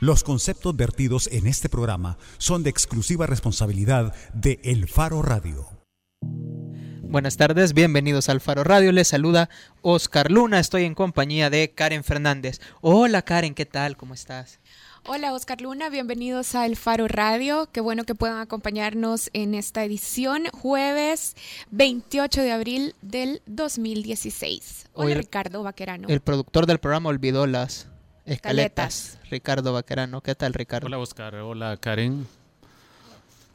Los conceptos vertidos en este programa son de exclusiva responsabilidad de El Faro Radio. Buenas tardes, bienvenidos al Faro Radio. Les saluda Oscar Luna. Estoy en compañía de Karen Fernández. Hola Karen, ¿qué tal? ¿Cómo estás? Hola Oscar Luna, bienvenidos a El Faro Radio. Qué bueno que puedan acompañarnos en esta edición, jueves 28 de abril del 2016. Hola Ricardo Vaquerano. El productor del programa olvidó las Escaletas. Ricardo Vaquerano. ¿Qué tal, Ricardo? Hola, Oscar. Hola, Karen.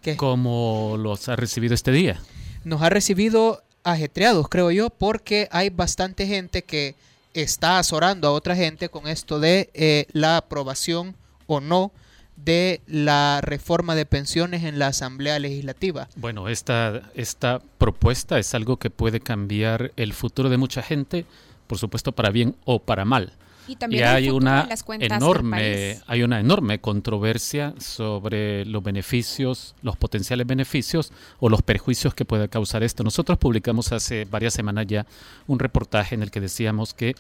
¿Qué? ¿Cómo los ha recibido este día? Nos ha recibido ajetreados, creo yo, porque hay bastante gente que está azorando a otra gente con esto de eh, la aprobación o no de la reforma de pensiones en la Asamblea Legislativa. Bueno, esta, esta propuesta es algo que puede cambiar el futuro de mucha gente, por supuesto para bien o para mal. Y también hay una enorme, hay una enorme controversia sobre los beneficios, los potenciales beneficios o los perjuicios que puede causar esto. Nosotros publicamos hace varias semanas ya un reportaje en el que decíamos que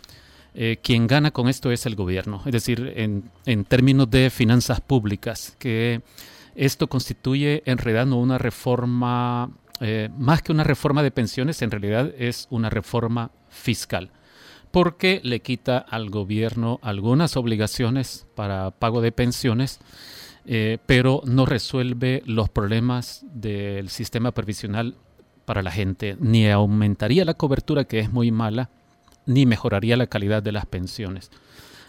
eh, quien gana con esto es el gobierno, es decir, en, en términos de finanzas públicas, que esto constituye en realidad no una reforma, eh, más que una reforma de pensiones, en realidad es una reforma fiscal porque le quita al gobierno algunas obligaciones para pago de pensiones, eh, pero no resuelve los problemas del sistema previsional para la gente, ni aumentaría la cobertura, que es muy mala, ni mejoraría la calidad de las pensiones.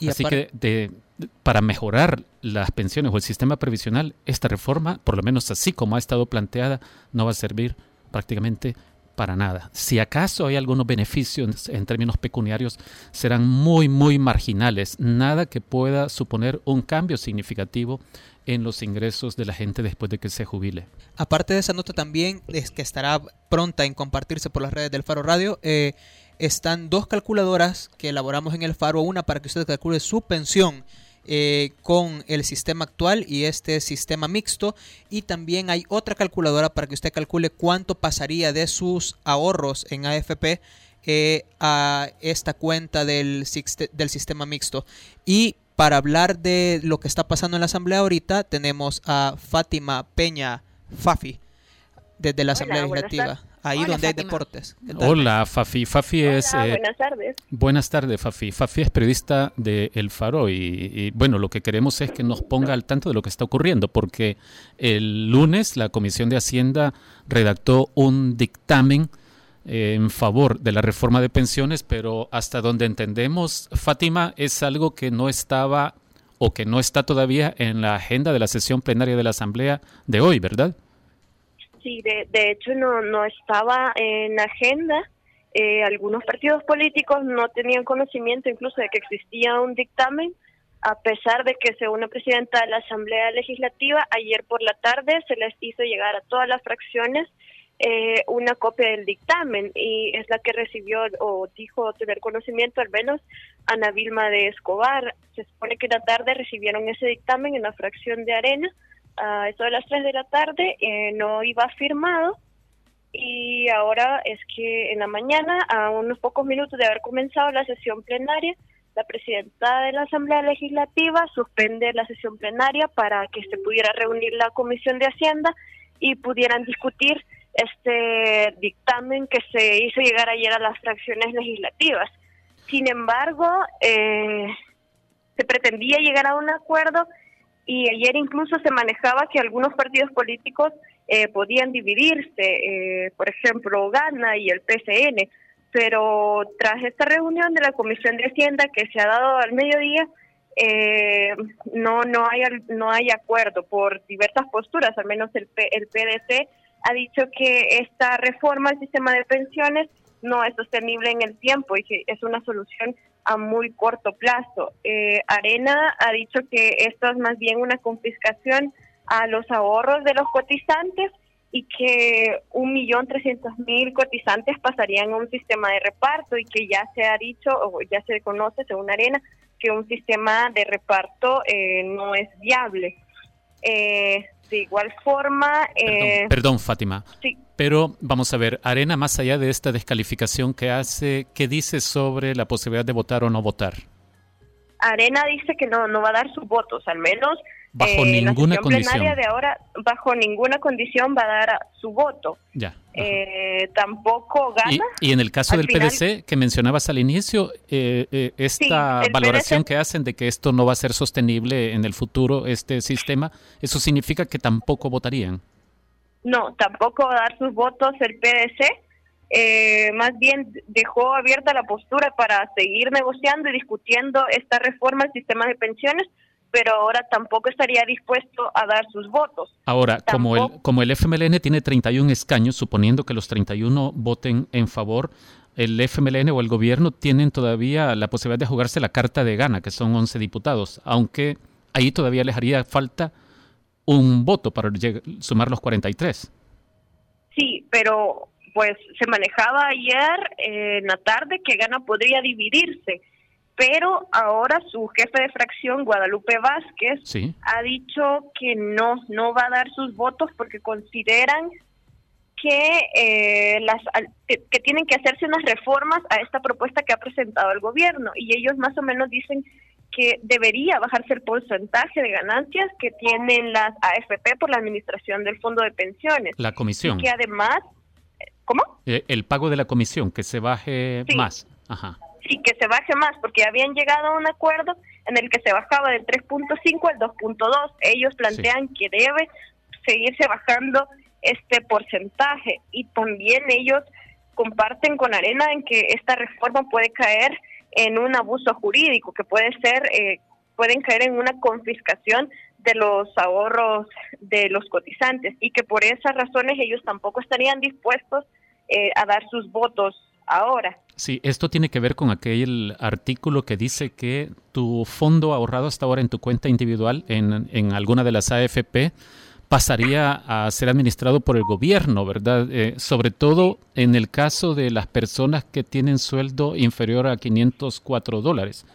Así que para mejorar las pensiones o el sistema previsional, esta reforma, por lo menos así como ha estado planteada, no va a servir prácticamente para nada. Si acaso hay algunos beneficios en términos pecuniarios, serán muy, muy marginales. Nada que pueda suponer un cambio significativo en los ingresos de la gente después de que se jubile. Aparte de esa nota también, es que estará pronta en compartirse por las redes del Faro Radio, eh, están dos calculadoras que elaboramos en el Faro, una para que usted calcule su pensión eh, con el sistema actual y este sistema mixto. Y también hay otra calculadora para que usted calcule cuánto pasaría de sus ahorros en AFP eh, a esta cuenta del, del sistema mixto. Y para hablar de lo que está pasando en la asamblea ahorita, tenemos a Fátima Peña Fafi desde la Asamblea Legislativa ahí donde hay deportes. Hola, Fafi. Fafi es... Eh, buenas tardes. Buenas tardes, Fafi. Fafi es periodista de El Faro y, bueno, lo que queremos es que nos ponga al tanto de lo que está ocurriendo, porque el lunes la Comisión de Hacienda redactó un dictamen eh, en favor de la reforma de pensiones, pero hasta donde entendemos, Fátima, es algo que no estaba o que no está todavía en la agenda de la sesión plenaria de la Asamblea de hoy, ¿verdad? Sí, de, de hecho no, no estaba en agenda. Eh, algunos partidos políticos no tenían conocimiento incluso de que existía un dictamen, a pesar de que según la presidenta de la Asamblea Legislativa, ayer por la tarde se les hizo llegar a todas las fracciones eh, una copia del dictamen y es la que recibió o dijo tener conocimiento al menos Ana Vilma de Escobar. Se supone que en la tarde recibieron ese dictamen en la fracción de Arena a eso de las 3 de la tarde, eh, no iba firmado y ahora es que en la mañana, a unos pocos minutos de haber comenzado la sesión plenaria, la presidenta de la Asamblea Legislativa suspende la sesión plenaria para que se pudiera reunir la Comisión de Hacienda y pudieran discutir este dictamen que se hizo llegar ayer a las fracciones legislativas. Sin embargo, eh, se pretendía llegar a un acuerdo y ayer incluso se manejaba que algunos partidos políticos eh, podían dividirse, eh, por ejemplo, Gana y el PCN, pero tras esta reunión de la Comisión de Hacienda que se ha dado al mediodía, eh, no no hay no hay acuerdo por diversas posturas, al menos el, el PDC ha dicho que esta reforma al sistema de pensiones no es sostenible en el tiempo y que es una solución a muy corto plazo. Eh, Arena ha dicho que esto es más bien una confiscación a los ahorros de los cotizantes y que un millón trescientos mil cotizantes pasarían a un sistema de reparto y que ya se ha dicho o ya se conoce según Arena que un sistema de reparto eh, no es viable. Eh, de igual forma... perdón, Fátima. Sí. Pero vamos a ver, Arena, más allá de esta descalificación que hace, ¿qué dice sobre la posibilidad de votar o no votar? Arena dice que no, no va a dar sus votos, al menos bajo eh, ninguna la condición. plenaria de ahora, bajo ninguna condición va a dar su voto. Ya. Eh, tampoco gana. Y, en el caso del PDC que mencionabas al inicio, eh, esta valoración que hacen de que esto no va a ser sostenible en el futuro, este sistema, ¿eso significa que tampoco votarían? No, tampoco va a dar sus votos el PDC eh, más bien dejó abierta la postura para seguir negociando y discutiendo esta reforma al sistema de pensiones, pero ahora tampoco estaría dispuesto a dar sus votos. Ahora, como el, como el FMLN tiene 31 escaños, suponiendo que los 31 voten en favor, el FMLN o el gobierno tienen todavía la posibilidad de jugarse la carta de gana, que son 11 diputados, aunque ahí todavía les haría falta un voto para sumar los 43. Sí, pero pues se manejaba ayer eh, en la tarde que Gana podría dividirse, pero ahora su jefe de fracción, Guadalupe Vázquez, ha dicho que no, no va a dar sus votos porque consideran que, eh, las, que tienen que hacerse unas reformas a esta propuesta que ha presentado el gobierno y ellos más o menos dicen que debería bajarse el porcentaje de ganancias que tienen las AFP por la administración del fondo de pensiones. La comisión. Y que además ¿Cómo? Eh, el pago de la comisión, que se baje más. Ajá. Sí, que se baje más, porque habían llegado a un acuerdo en el que se bajaba del 3.5 al 2.2. Ellos plantean que debe seguirse bajando este porcentaje y también ellos comparten con Arena en que esta reforma puede caer en un abuso jurídico, que puede ser, eh, pueden caer en una confiscación de los ahorros de los cotizantes y que por esas razones ellos tampoco estarían dispuestos eh, a dar sus votos ahora. Sí, esto tiene que ver con aquel artículo que dice que tu fondo ahorrado hasta ahora en tu cuenta individual en, en alguna de las AFP pasaría a ser administrado por el gobierno, ¿verdad? Eh, sobre todo en el caso de las personas que tienen sueldo inferior a 504 dólares,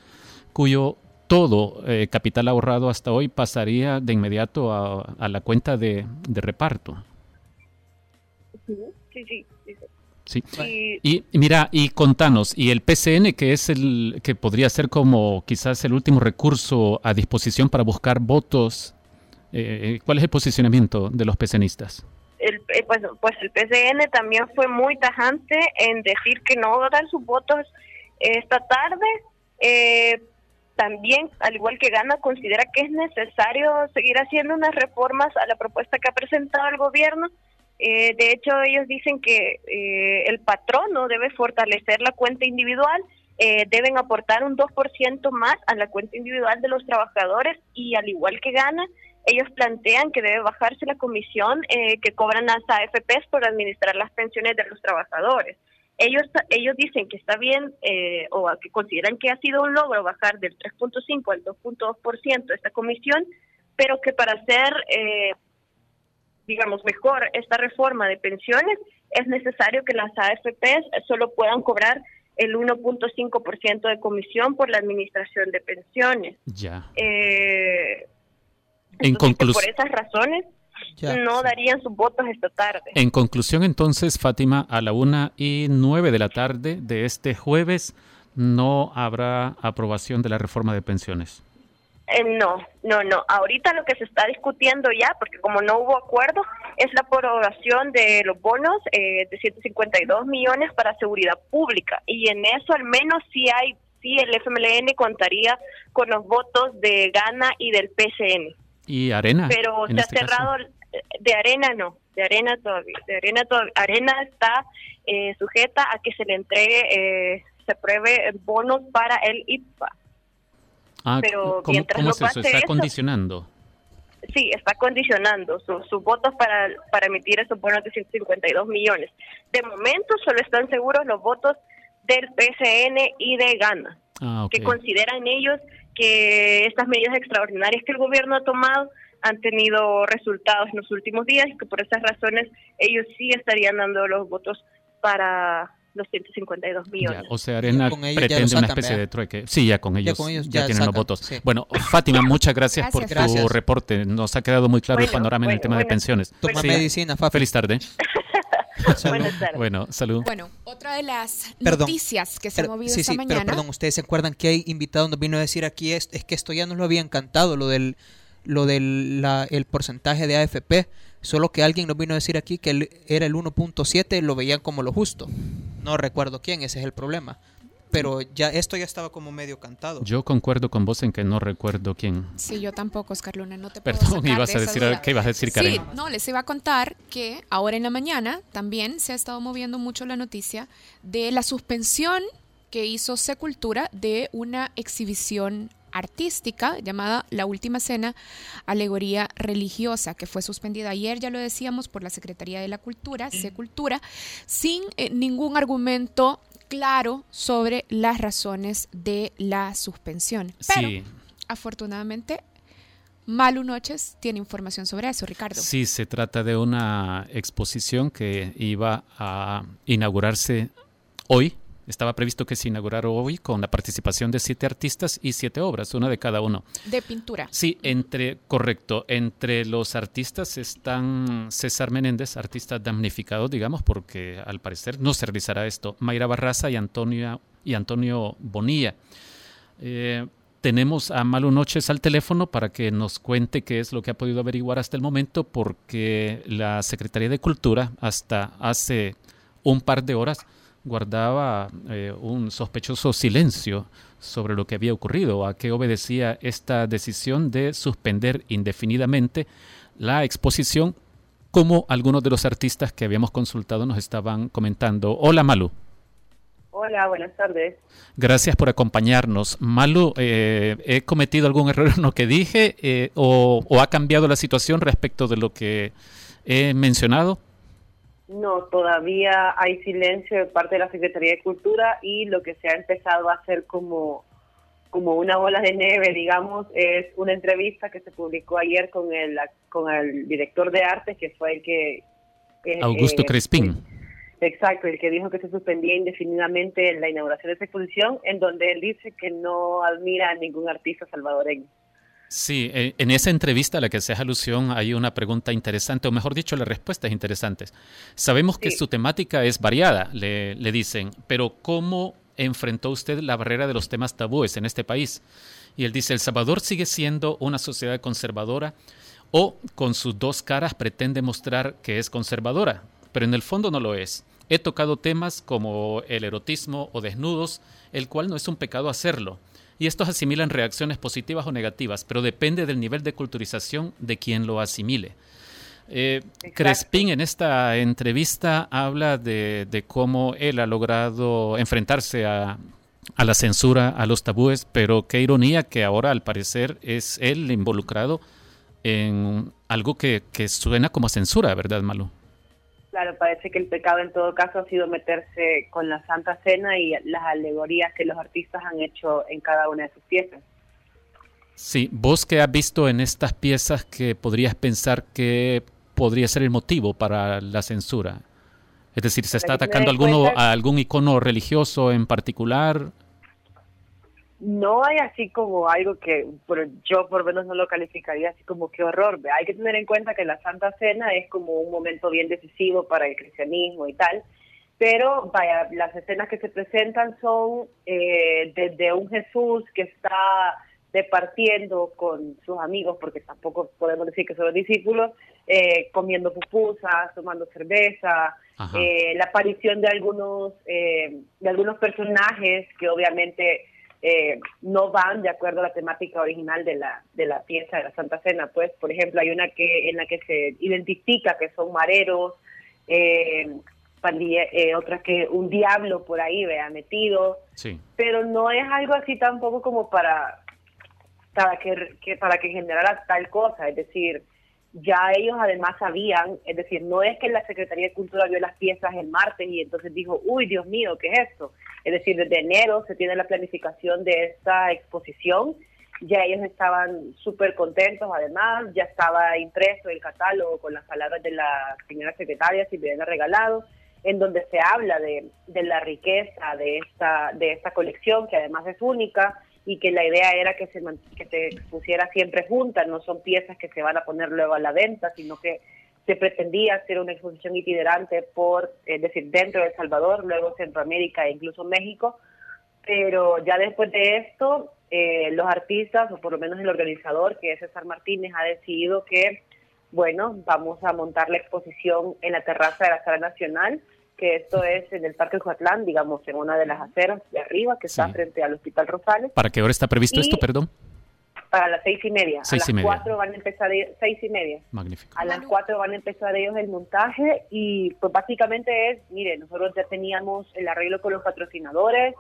cuyo todo eh, capital ahorrado hasta hoy pasaría de inmediato a, la cuenta de, reparto. Sí, sí, sí. Y, mira, y contanos, y el PCN, que es el que podría ser como quizás el último recurso a disposición para buscar votos, eh, ¿cuál es el posicionamiento de los PCNistas? El, pues, pues el PCN también fue muy tajante en decir que no va a dar sus votos esta tarde, eh, también, al igual que Gana, considera que es necesario seguir haciendo unas reformas a la propuesta que ha presentado el gobierno. Eh, de hecho, ellos dicen que eh, el patrono debe fortalecer la cuenta individual, eh, deben aportar un 2% más a la cuenta individual de los trabajadores y al igual que Gana, ellos plantean que debe bajarse la comisión que cobran las AFPs por administrar las pensiones de los trabajadores. Ellos ellos dicen que está bien eh, o que consideran que ha sido un logro bajar del 3.5 al 2.2% esta comisión, pero que para eh, digamos, mejor esta reforma de pensiones es necesario que las AFPs solo puedan cobrar el 1.5% de comisión por la administración de pensiones. Ya. Eh, en conclusión. Por esas razones, no darían sus votos esta tarde. En conclusión, entonces, Fátima, a la una y nueve de la tarde de este jueves no habrá aprobación de la reforma de pensiones. Eh, no, no, no. Ahorita lo que se está discutiendo ya, porque como no hubo acuerdo, es la aprobación de los bonos eh, de 152 millones para seguridad pública. Y en eso al menos sí hay, sí el FMLN contaría con los votos de Gana y del PCN. ¿Y Arena? Pero se ha este cerrado, de Arena no, de Arena todavía, de Arena todavía, Arena está eh, sujeta a que se le entregue, eh, se pruebe bonos para el IPA. Ah, Pero ¿cómo, mientras se ¿Está condicionando? Sí, está condicionando sus votos para, para emitir esos bonos de 152 millones. De momento solo están seguros los votos del PCN y de Gana, ah, que consideran ellos que estas medidas extraordinarias que el gobierno ha tomado han tenido resultados en los últimos días y que por esas razones ellos sí estarían dando los votos para los 152 millones. o sea, Arena pretende una especie de trueque. Sí, ya con ellos ya, tienen los votos. Bueno, Fátima, muchas gracias, por tu reporte. Nos ha quedado muy claro el panorama en el tema de pensiones. Toma medicina, Fátima. Feliz tarde. Buenas tardes. Bueno, salud. Bueno, otra de las noticias que se ha movido esta mañana. Pero perdón, ustedes se acuerdan que hay invitado nos vino a decir aquí es, es que esto ya nos lo había encantado, lo del lo del el porcentaje de AFP, solo que alguien nos vino a decir aquí que era el 1.7, lo veían como lo justo. No recuerdo quién, ese es el problema pero ya esto ya estaba como medio cantado. Yo concuerdo con vos en que no recuerdo quién. Sí, yo tampoco, Oscar Luna, no te puedo Perdón, ibas a decir, ¿qué ibas a decir, Karen? Sí, no, les iba a contar que ahora en la mañana también se ha estado moviendo mucho la noticia de la suspensión que hizo Secultura de una exhibición artística llamada La Última Cena, alegoría religiosa, que fue suspendida ayer, ya lo decíamos, por la Secretaría de la Cultura, Secultura, sin eh, ningún argumento claro sobre las razones de la suspensión. Pero, afortunadamente, Malu Noches tiene información sobre eso, Ricardo. Sí, se trata de una exposición que iba a inaugurarse hoy, estaba previsto que se inaugurara hoy con la participación de siete artistas y siete obras, una de cada uno. De pintura. Sí, entre, correcto. Entre los artistas están César Menéndez, artista damnificado, digamos, porque al parecer no se realizará esto. Mayra Barraza y Antonio, y Antonio Bonilla. Eh, tenemos a Malu Noches al teléfono para que nos cuente qué es lo que ha podido averiguar hasta el momento, porque la Secretaría de Cultura hasta hace un par de horas guardaba eh, un sospechoso silencio sobre lo que había ocurrido, a qué obedecía esta decisión de suspender indefinidamente la exposición, como algunos de los artistas que habíamos consultado nos estaban comentando. Hola Malu. Hola, buenas tardes. Gracias por acompañarnos. Malu, eh, ¿he cometido algún error en lo que dije eh, o ha cambiado la situación respecto de lo que he mencionado? No, todavía hay silencio de parte de la Secretaría de Cultura y lo que se ha empezado a hacer como, como una bola de nieve, digamos, es una entrevista que se publicó ayer con el, con el director de arte, que fue el que... Augusto Crespín. Exacto, el que dijo que se suspendía indefinidamente la inauguración de esa exposición, en donde él dice que no admira a ningún artista salvadoreño. Sí, eh, en esa entrevista a la que se hace alusión hay una pregunta interesante, o mejor dicho, las respuestas interesantes. Sabemos que su temática es variada, le, le dicen, pero ¿cómo enfrentó usted la barrera de los temas tabúes en este país? Y él dice, El Salvador sigue siendo una sociedad conservadora o con sus dos caras pretende mostrar que es conservadora, pero en el fondo no lo es. He tocado temas como el erotismo o desnudos, el cual no es un pecado hacerlo y estos asimilan reacciones positivas o negativas, pero depende del nivel de culturización de quien lo asimile. Eh, Crespín en esta entrevista habla de, cómo él ha logrado enfrentarse a, la censura, a los tabúes, pero qué ironía que ahora al parecer es él involucrado en algo que, que suena como censura, ¿verdad, Malu? Claro, parece que el pecado en todo caso ha sido meterse con la Santa Cena y las alegorías que los artistas han hecho en cada una de sus piezas. Sí, vos que has visto en estas piezas que podrías pensar que podría ser el motivo para la censura. Es decir, ¿se está atacando alguno, a algún icono religioso en particular? No hay así como algo que yo por lo menos no lo calificaría así como qué horror. Hay que tener en cuenta que la Santa Cena es como un momento bien decisivo para el cristianismo y tal, pero vaya, las escenas que se presentan son eh, desde un Jesús que está departiendo con sus amigos, porque tampoco podemos decir que son los discípulos, eh, comiendo pupusas, tomando cerveza, eh, la aparición de algunos, de algunos personajes que obviamente eh, no van de acuerdo a la temática original de la, de la pieza de la Santa Cena. Pues, por ejemplo, hay una que en la que se identifica que son mareros, eh, eh otra que un diablo por ahí, vea, metido. Pero no es algo así tampoco como para, para que, que, para que generara tal cosa. Es decir, ya ellos además sabían, es decir, no es que la Secretaría de Cultura vio las piezas el martes y entonces dijo, uy, Dios mío, ¿qué es esto? Es decir, desde enero se tiene la planificación de esta exposición, ya ellos estaban súper contentos, además, ya estaba impreso el catálogo con las palabras de la señora secretaria Silvia Regalado, en donde se habla de, de la riqueza de esta, de esta colección, que además es única, y que la idea era que se, que se expusiera siempre juntas, no son piezas que se van a poner luego a la venta, sino que se pretendía hacer una exposición itinerante por, es decir, dentro de El Salvador, luego Centroamérica e incluso México, pero ya después de esto, eh, los artistas, o por lo menos el organizador, que es César Martínez, ha decidido que, bueno, vamos a montar la exposición en la terraza de la Sala Nacional, que esto es en el Parque Juatlán, digamos, en una de las aceras de arriba, que está frente al Hospital Rosales. ¿Para qué hora está previsto esto, perdón? Para las seis y media. a las cuatro van a empezar, seis y media. Magnífico. A las cuatro van a empezar ellos el montaje y pues básicamente es, mire, nosotros ya teníamos el arreglo con los patrocinadores,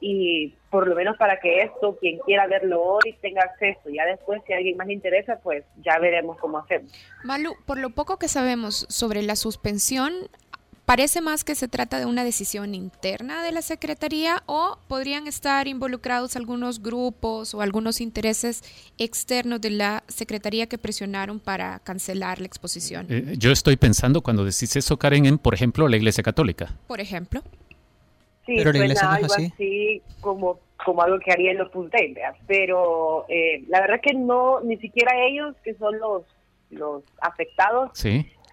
y por lo menos para que esto, quien quiera verlo hoy, tenga acceso. Ya después, si a alguien más le interesa, pues ya veremos cómo hacemos. Malu, por lo poco que sabemos sobre la suspensión, parece más que se trata de una decisión interna de la Secretaría o podrían estar involucrados algunos grupos o algunos intereses externos de la Secretaría que presionaron para cancelar la exposición. Eh, yo estoy pensando cuando decís eso, Karen, en, por ejemplo, la Iglesia Católica. Por ejemplo. Sí, pero suena algo así. como, como algo que haría en los punteros, pero eh, la verdad que no, ni siquiera ellos, que son los, los afectados,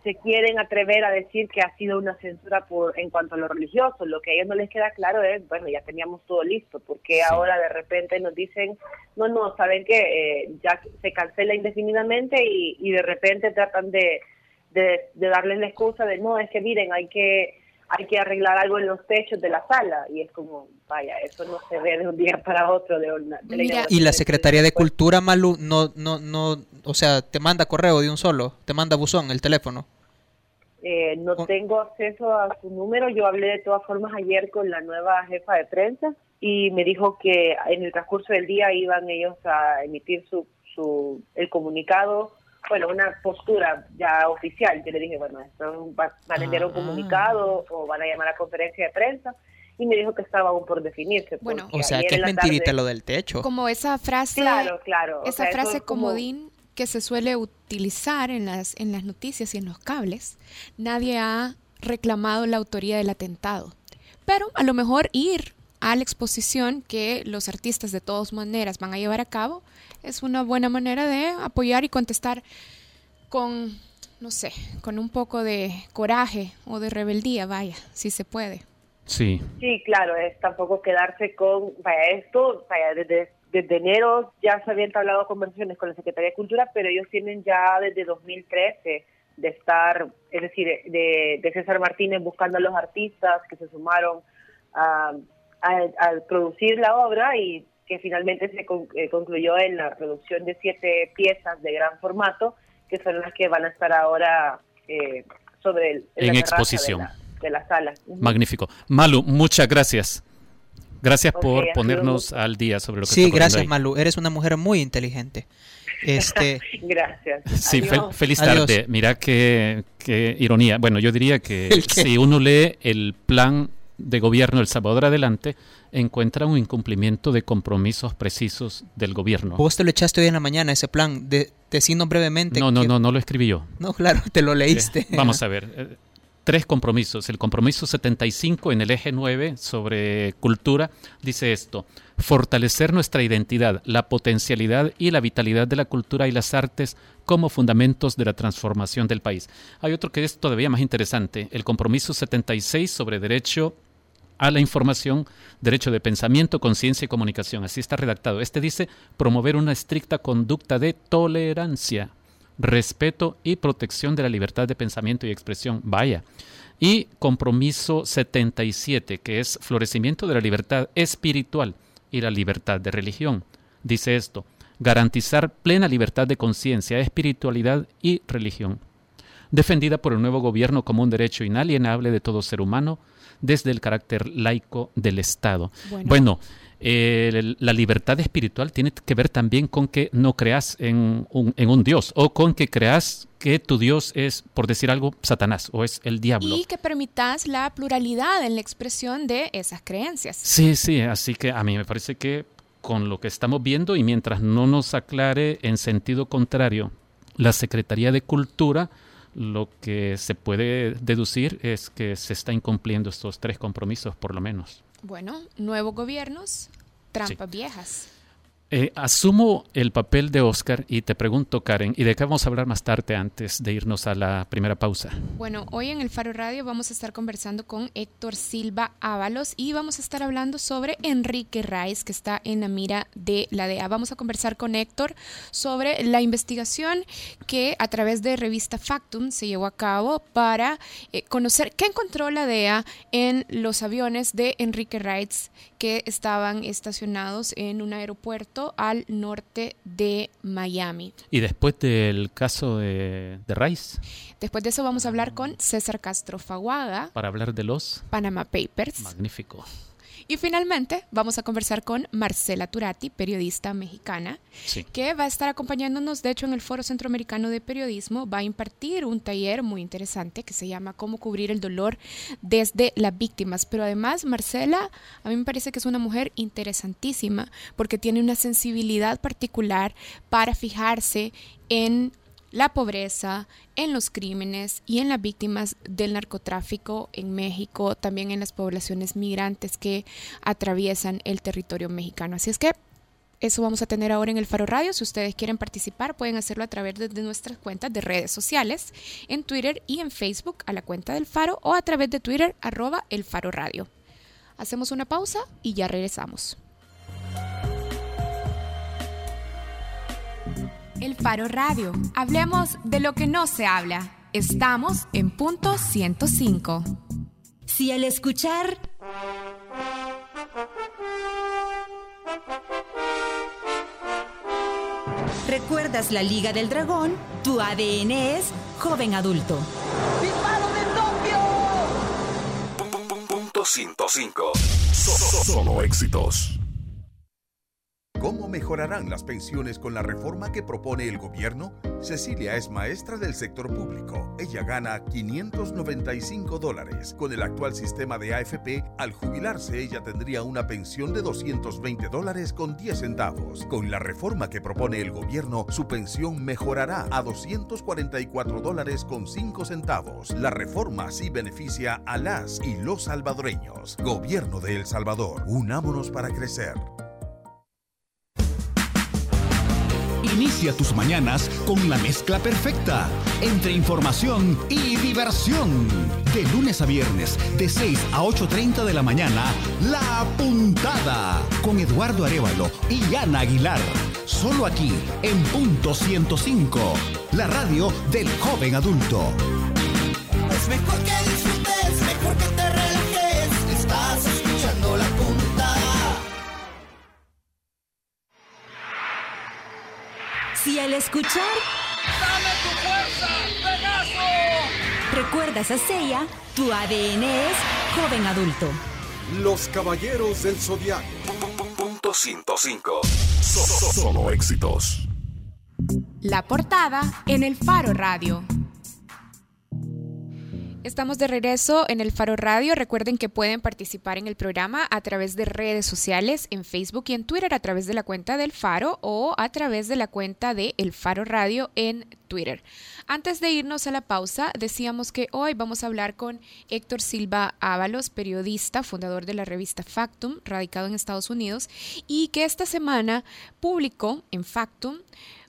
se quieren atrever a decir que ha sido una censura por en cuanto a lo religioso. Lo que a ellos no les queda claro es, bueno, ya teníamos todo listo, porque ahora de repente nos dicen, no, no, saben que eh, ya se cancela indefinidamente y, y de repente tratan de, de, de darles la excusa de, no, es que miren, hay que hay que arreglar algo en los techos de la sala y es como, vaya, eso no se ve de un día para otro. De una, y la Secretaría de Cultura, Malu, no, no, no, o sea, te manda correo de un solo, te manda buzón, el teléfono. Eh, no tengo acceso a su número, yo hablé de todas formas ayer con la nueva jefa de prensa y me dijo que en el transcurso del día iban ellos a emitir su, su el comunicado bueno, una postura ya oficial. Yo le dije, bueno, esto van a enviar un ah. comunicado o van a llamar a conferencia de prensa. Y me dijo que estaba aún por definirse. Bueno, o sea, que es mentirita lo del techo. Como esa frase, claro, claro. esa frase comodín que se suele utilizar en las, en las noticias y en los cables, nadie ha reclamado la autoría del atentado. Pero a lo mejor ir a la exposición que los artistas de todas maneras van a llevar a cabo es una buena manera de apoyar y contestar con, no sé, con un poco de coraje o de rebeldía, vaya, si se puede. Sí. Sí, claro, es tampoco quedarse con, vaya, esto, vaya, desde, desde enero ya se habían hablado conversaciones con la Secretaría de Cultura, pero ellos tienen ya desde 2013 de estar, es decir, de, de César Martínez buscando a los artistas que se sumaron a, a producir la obra y que finalmente se eh, concluyó en la producción de siete piezas de gran formato, que son las que van a estar ahora eh, sobre el, en exposición de la, sala. Magnífico. Malu, muchas gracias. Gracias por ponernos al día sobre lo que Sí, gracias Malu, eres una mujer muy inteligente. Este, gracias. Sí, feliz tarde. Mira qué, qué, ironía. Bueno, yo diría que si uno lee el plan de gobierno El Salvador Adelante, encuentra un incumplimiento de compromisos precisos del gobierno. Vos te lo echaste hoy en la mañana, ese plan, de, brevemente. No, no, no, no lo escribí yo. No, claro, te lo leíste. Eh, vamos a ver. Tres compromisos. El compromiso 75 en el eje 9 sobre cultura dice esto, fortalecer nuestra identidad, la potencialidad y la vitalidad de la cultura y las artes como fundamentos de la transformación del país. Hay otro que es todavía más interesante, el compromiso 76 sobre derecho a la información, derecho de pensamiento, conciencia y comunicación. Así está redactado. Este dice promover una estricta conducta de tolerancia, respeto y protección de la libertad de pensamiento y expresión. Vaya. Y compromiso 77, que es florecimiento de la libertad espiritual y la libertad de religión. Dice esto, garantizar plena libertad de conciencia, espiritualidad y religión, defendida por el nuevo gobierno como un derecho inalienable de todo ser humano, desde el carácter laico del Estado. Bueno, eh, la libertad espiritual tiene que ver también con que no creas en un, en un, Dios o con que creas que tu Dios es, por decir algo, Satanás o es el diablo. Y que permitas la pluralidad en la expresión de esas creencias. Sí, sí, así que a mí me parece que con lo que estamos viendo y mientras no nos aclare en sentido contrario la Secretaría de Cultura, lo que se puede deducir es que se está incumpliendo estos tres compromisos, por lo menos. Bueno, nuevos gobiernos, trampas viejas. Eh, asumo el papel de Oscar y te pregunto, Karen, ¿y de qué vamos a hablar más tarde antes de irnos a la primera pausa? Bueno, hoy en el Faro Radio vamos a estar conversando con Héctor Silva Ábalos y vamos a estar hablando sobre Enrique Raiz, que está en la mira de la DEA. Vamos a conversar con Héctor sobre la investigación que a través de revista Factum se llevó a cabo para eh, conocer qué encontró la DEA en los aviones de Enrique Raiz que estaban estacionados en un aeropuerto al norte de Miami. ¿Y después del caso de, de Rice? Después de eso vamos a hablar con César Castro Faguaga. Para hablar de los Panama Papers. Magnífico. Y finalmente vamos a conversar con Marcela Turati, periodista mexicana, que va a estar acompañándonos, de hecho, en el Foro Centroamericano de Periodismo. Va a impartir un taller muy interesante que se llama Cómo cubrir el dolor desde las víctimas. Pero además, Marcela, a mí me parece que es una mujer interesantísima porque tiene una sensibilidad particular para fijarse en la pobreza, en los crímenes y en las víctimas del narcotráfico en México, también en las poblaciones migrantes que atraviesan el territorio mexicano. Así es que eso vamos a tener ahora en el Faro Radio. Si ustedes quieren participar, pueden hacerlo a través de nuestras cuentas de redes sociales, en Twitter y en Facebook a la cuenta del Faro o a través de Twitter arroba el Faro Radio. Hacemos una pausa y ya regresamos. El Faro Radio. Hablemos de lo que no se habla. Estamos en punto 105. Si al escuchar... ¿Recuerdas la Liga del Dragón? Tu ADN es joven adulto. ¡Disparo de Punto 105. Solo éxitos. ¿Cómo mejorarán las pensiones con la reforma que propone el gobierno? Cecilia es maestra del sector público. Ella gana 595 dólares. Con el actual sistema de AFP, al jubilarse ella tendría una pensión de 220 dólares con 10 centavos. Con la reforma que propone el gobierno, su pensión mejorará a 244 dólares con 5 centavos. La reforma sí beneficia a las y los salvadoreños. Gobierno de El Salvador, unámonos para crecer. Inicia tus mañanas con la mezcla perfecta entre información y diversión. De lunes a viernes, de 6 a 8.30 de la mañana, La Puntada con Eduardo Arevalo y Ana Aguilar. Solo aquí, en punto 105, la radio del joven adulto. Es mejor que disfrutes, mejor que te relajes. Estás escuchando la Si al escuchar... ¡Dame tu fuerza, Pegaso! Recuerdas a Seiya, tu ADN es joven adulto. Los Caballeros del Zodiaco. Punto 105. Solo éxitos. La portada en el Faro Radio. Estamos de regreso en el Faro Radio. Recuerden que pueden participar en el programa a través de redes sociales, en Facebook y en Twitter, a través de la cuenta del Faro o a través de la cuenta de El Faro Radio en Twitter. Antes de irnos a la pausa, decíamos que hoy vamos a hablar con Héctor Silva Ábalos, periodista, fundador de la revista Factum, radicado en Estados Unidos, y que esta semana publicó en Factum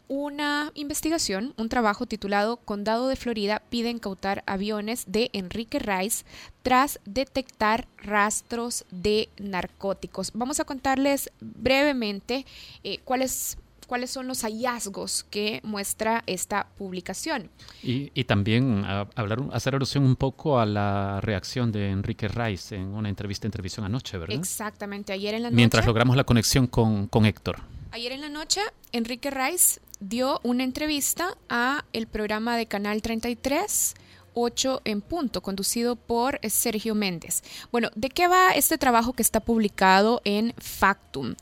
una investigación, un trabajo titulado Condado de Florida pide incautar aviones de Enrique Rice tras detectar rastros de narcóticos. Vamos a contarles brevemente eh, cuáles cuáles son los hallazgos que muestra esta publicación. Y, también hablar, hacer alusión un poco a la reacción de Enrique Rice en una entrevista en televisión anoche, ¿verdad? Exactamente, ayer en la noche. Mientras logramos la conexión con, con Héctor. Ayer en la noche, Enrique Rice dio una entrevista a el programa de Canal 33. 8 en punto, conducido por Sergio Méndez. Bueno, ¿de qué va este trabajo que está publicado en Factum?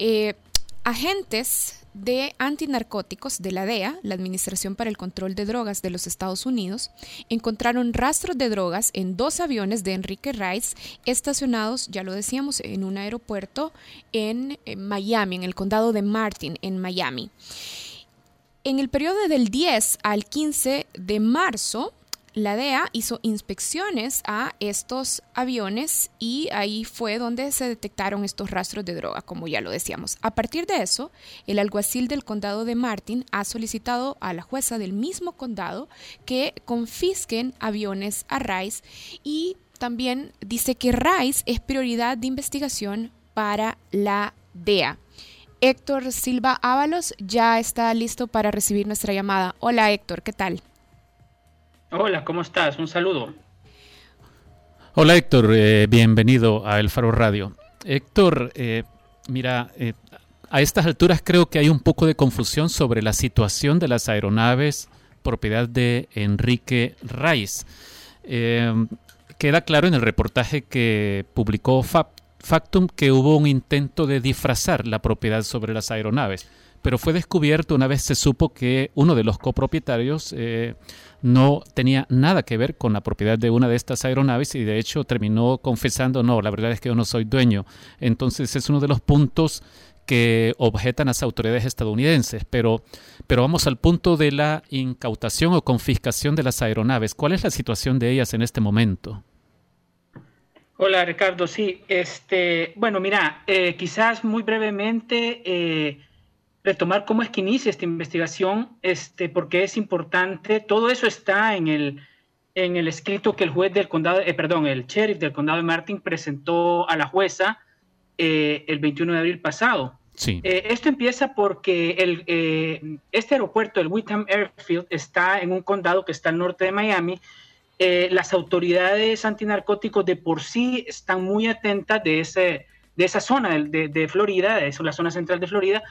Eh, agentes de antinarcóticos de la DEA, la Administración para el Control de Drogas de los Estados Unidos, encontraron rastros de drogas en dos aviones de Enrique Rice estacionados, ya lo decíamos, en un aeropuerto en Miami, en el condado de Martin, en Miami. En el periodo del 10 al 15 de marzo, la DEA hizo inspecciones a estos aviones y ahí fue donde se detectaron estos rastros de droga, como ya lo decíamos. A partir de eso, el alguacil del condado de Martin ha solicitado a la jueza del mismo condado que confisquen aviones a Rice y también dice que Rice es prioridad de investigación para la DEA. Héctor Silva Ábalos ya está listo para recibir nuestra llamada. Hola Héctor, ¿qué tal? Hola, ¿cómo estás? Un saludo. Hola Héctor, eh, bienvenido a El Faro Radio. Héctor, eh, mira, eh, a estas alturas creo que hay un poco de confusión sobre la situación de las aeronaves propiedad de Enrique Rice. queda claro en el reportaje que publicó Factum que hubo un intento de disfrazar la propiedad sobre las aeronaves, pero fue descubierto una vez se supo que uno de los copropietarios no tenía nada que ver con la propiedad de una de estas aeronaves y de hecho terminó confesando, no, la verdad es que yo no soy dueño. Entonces es uno de los puntos que objetan las autoridades estadounidenses, pero, pero vamos al punto de la incautación o confiscación de las aeronaves. ¿Cuál es la situación de ellas en este momento? Hola Ricardo, sí, este, bueno, mira, eh, quizás muy brevemente eh, retomar cómo es que inicia esta investigación, este, porque es importante. Todo eso está en el, en el escrito que el juez del condado, eh, perdón, el sheriff del condado de Martin presentó a la jueza eh, el 21 de abril pasado. Sí. Eh, esto empieza porque el, este aeropuerto, el Whitham Airfield, está en un condado que está al norte de Miami. Las autoridades antinarcóticos de por sí están muy atentas de, ese, de esa zona de, de Florida, de eso, la zona central de Florida,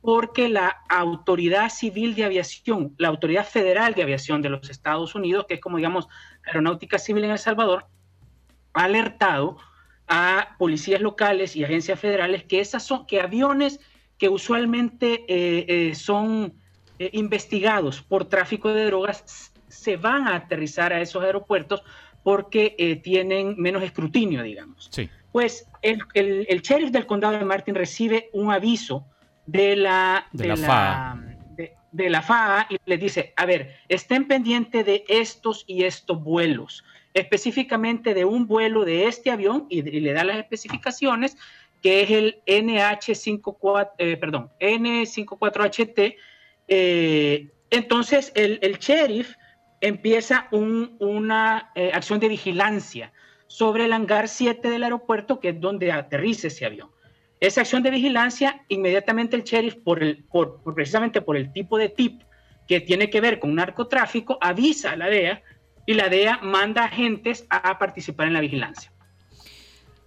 porque la Autoridad Civil de Aviación, la Autoridad Federal de Aviación de los Estados Unidos, que es como digamos Aeronáutica Civil en El Salvador, ha alertado a policías locales y agencias federales que esas son que aviones que usualmente eh, eh, son eh, investigados por tráfico de drogas se van a aterrizar a esos aeropuertos porque tienen menos escrutinio, digamos. Sí. Pues el, el, el sheriff del condado de Martin recibe un aviso de la, de, la, FAA. De, la FAA y les dice, a ver, estén pendientes de estos y estos vuelos, específicamente de un vuelo de este avión y, le da las especificaciones que es el NH54, eh, perdón, N54HT. Eh, entonces el, el, sheriff empieza una eh, acción de vigilancia sobre el hangar 7 del aeropuerto, que es donde aterriza ese avión. Esa acción de vigilancia, inmediatamente el sheriff, precisamente por el tipo de tip que tiene que ver con narcotráfico, avisa a la DEA y la DEA manda agentes a participar en la vigilancia.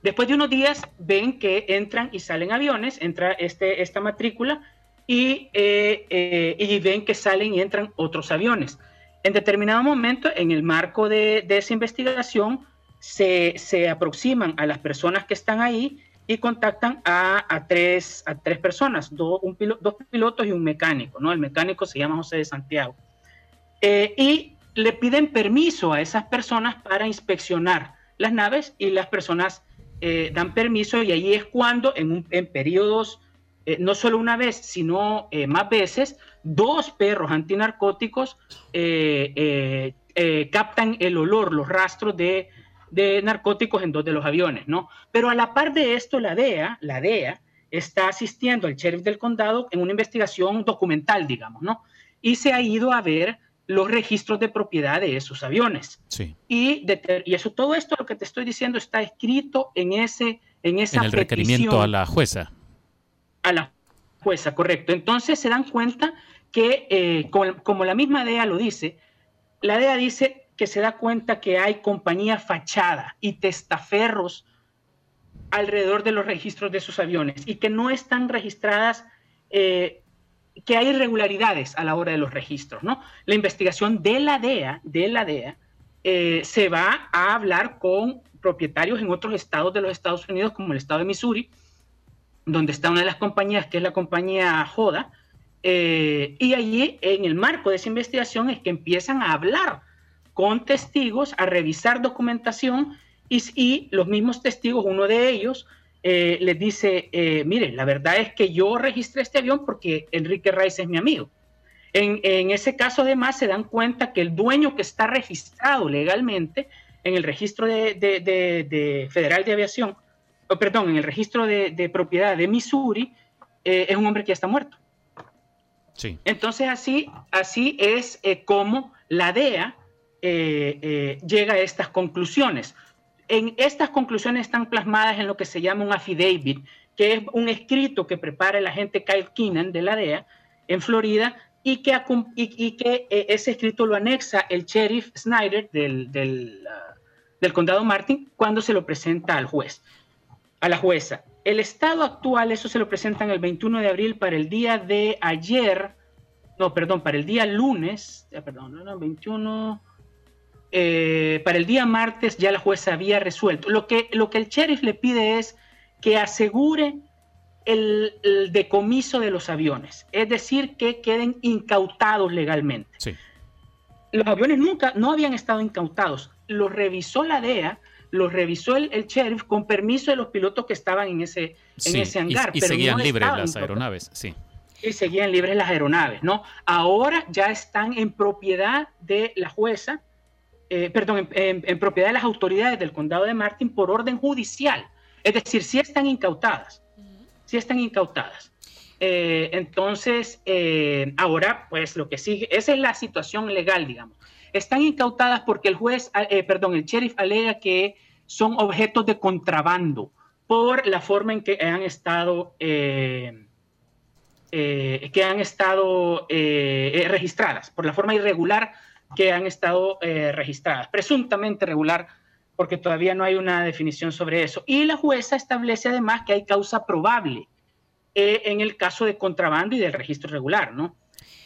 Después de unos días ven que entran y salen aviones, entra este, esta matrícula eh, eh, y ven que salen y entran otros aviones. En determinado momento, en el marco de, esa investigación, se, se aproximan a las personas que están ahí y contactan a, tres, a tres personas, dos pilotos y un mecánico, ¿no? El mecánico se llama José de Santiago. Eh, y le piden permiso a esas personas para inspeccionar las naves y las personas eh, dan permiso y ahí es cuando en, en periodos, eh, no solo una vez, sino más veces, dos perros antinarcóticos captan el olor, los rastros de de narcóticos en dos de los aviones, ¿no? Pero a la par de esto, la DEA, la DEA está asistiendo al sheriff del condado en una investigación documental, digamos, ¿no? Y se ha ido a ver los registros de propiedad de esos aviones. Sí. Y, y eso, todo esto, lo que te estoy diciendo, está escrito en ese, en esa en el requerimiento a la jueza. A la jueza, correcto. Entonces se dan cuenta que, eh, como la misma DEA lo dice, la DEA dice que se da cuenta que hay compañía fachada y testaferros alrededor de los registros de sus aviones y que no están registradas, eh, que hay irregularidades a la hora de los registros, ¿no? La investigación de la DEA, de la DEA, eh, se va a hablar con propietarios en otros estados de los Estados Unidos, como el estado de Missouri, donde está una de las compañías, que es la compañía Joda, eh, y allí, en el marco de esa investigación, es que empiezan a hablar con testigos a revisar documentación y, los mismos testigos, uno de ellos, eh, les dice, eh, mire, la verdad es que yo registré este avión porque Enrique Rice es mi amigo. En, ese caso, además, se dan cuenta que el dueño que está registrado legalmente en el registro de, Federal de Aviación, perdón, en el registro de, propiedad de Missouri, eh, es un hombre que ya está muerto. Sí. Entonces, así, así es eh, como la DEA eh, llega a estas conclusiones. En estas conclusiones están plasmadas en lo que se llama un affidavit, que es un escrito que prepara el agente Kyle Keenan de la DEA en Florida y que, y, que eh, ese escrito lo anexa el sheriff Snyder del, del, ah, del, condado Martin cuando se lo presenta al juez, a la jueza. El estado actual, eso se lo presentan el 21 de abril para el día de ayer, no, perdón, para el día lunes, perdón, no, no, 21, eh, para el día martes ya la jueza había resuelto. Lo que, lo que el sheriff le pide es que asegure el, decomiso de los aviones, es decir, que queden incautados legalmente. Los aviones nunca, no habían estado incautados, los revisó la DEA, los revisó el, sheriff con permiso de los pilotos que estaban en ese, en ese hangar. Y, seguían libres las aeronaves, sí. Y seguían libres las aeronaves, ¿no? Ahora ya están en propiedad de la jueza, eh, perdón, en, propiedad de las autoridades del condado de Martin por orden judicial. Es decir, sí están incautadas sí están incautadas. Eh, entonces, eh, ahora, pues lo que sigue, esa es la situación legal, digamos. Están incautadas porque el juez, eh, perdón, el sheriff alega que son objetos de contrabando por la forma en que han estado, que han estado registradas, por la forma irregular que han estado registradas, presuntamente regular porque todavía no hay una definición sobre eso. Y la jueza establece además que hay causa probable eh, en el caso de contrabando y del registro regular, ¿no?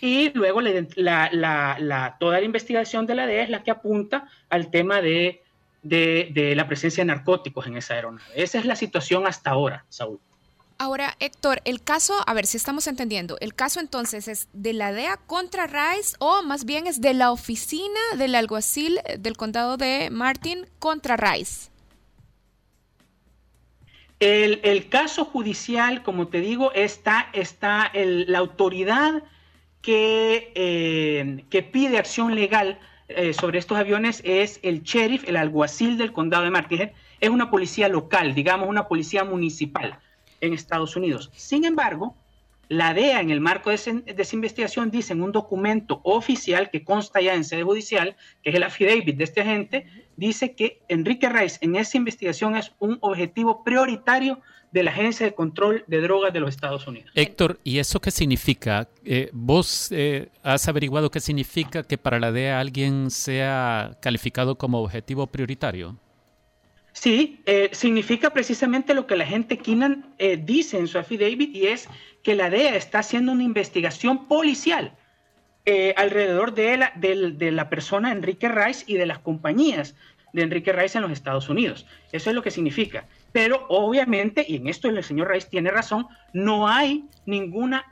Y luego la, toda la investigación de la DEA es la que apunta al tema de, de la presencia de narcóticos en esa aeronave. Esa es la situación hasta ahora, Saúl. Ahora, Héctor, el caso, a ver si estamos entendiendo, el caso entonces es de la DEA contra Rice o más bien es de la oficina del alguacil del condado de Martin contra Rice. El, caso judicial, como te digo, está, está la autoridad que, eh, que, pide acción legal eh, sobre estos aviones es el sheriff, el alguacil del condado de Martin. Es una policía local, digamos una policía municipal en Estados Unidos. Sin embargo, la DEA en el marco de, esa investigación dice en un documento oficial que consta ya en sede judicial, que es el affidavit de este agente, dice que Enrique Rice en esa investigación es un objetivo prioritario de la Agencia de Control de Drogas de los Estados Unidos. Héctor, ¿y eso qué significa? Eh, ¿Vos eh, has averiguado qué significa que para la DEA alguien sea calificado como objetivo prioritario? Sí, eh, significa precisamente lo que la gente Keenan eh, dice en su affidavit y es que la DEA está haciendo una investigación policial alrededor de la, de, la persona Enrique Rice y de las compañías de Enrique Rice en los Estados Unidos. Eso es lo que significa. Pero obviamente, y en esto el señor Rice tiene razón, no hay ninguna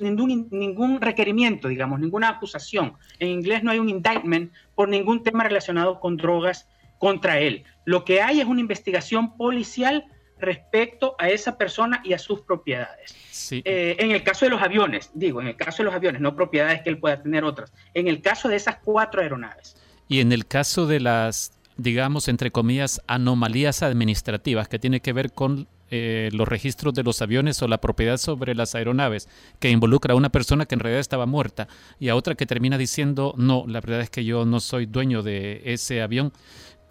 ningún, ningún requerimiento, digamos, ninguna acusación. En inglés no hay un indictment por ningún tema relacionado con drogas contra él. Lo que hay es una investigación policial respecto a esa persona y a sus propiedades. Eh, en el caso de los aviones, digo, en el caso de los aviones, no propiedades que él pueda tener otras, en el caso de esas cuatro aeronaves. Y en el caso de las, digamos, entre comillas, anomalías administrativas que tiene que ver con eh, los registros de los aviones o la propiedad sobre las aeronaves, que involucra a una persona que en realidad estaba muerta y a otra que termina diciendo, no, la verdad es que yo no soy dueño de ese avión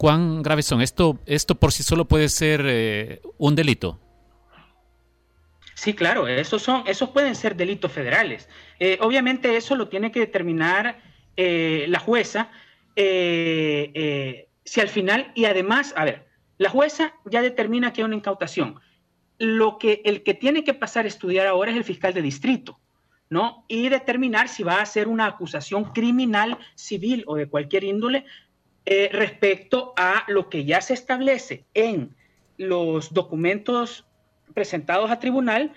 ¿Cuán graves son? ¿Esto, esto por sí solo puede ser eh, un delito? Sí, claro, esos, son, esos pueden ser delitos federales. Eh, obviamente eso lo tiene que determinar eh, la jueza. Si al final, y además, a ver, la jueza ya determina que hay una incautación. Lo que el que tiene que pasar a estudiar ahora es el fiscal de distrito, ¿no? Y determinar si va a ser una acusación criminal, civil o de cualquier índole eh, respecto a lo que ya se establece en los documentos presentados a tribunal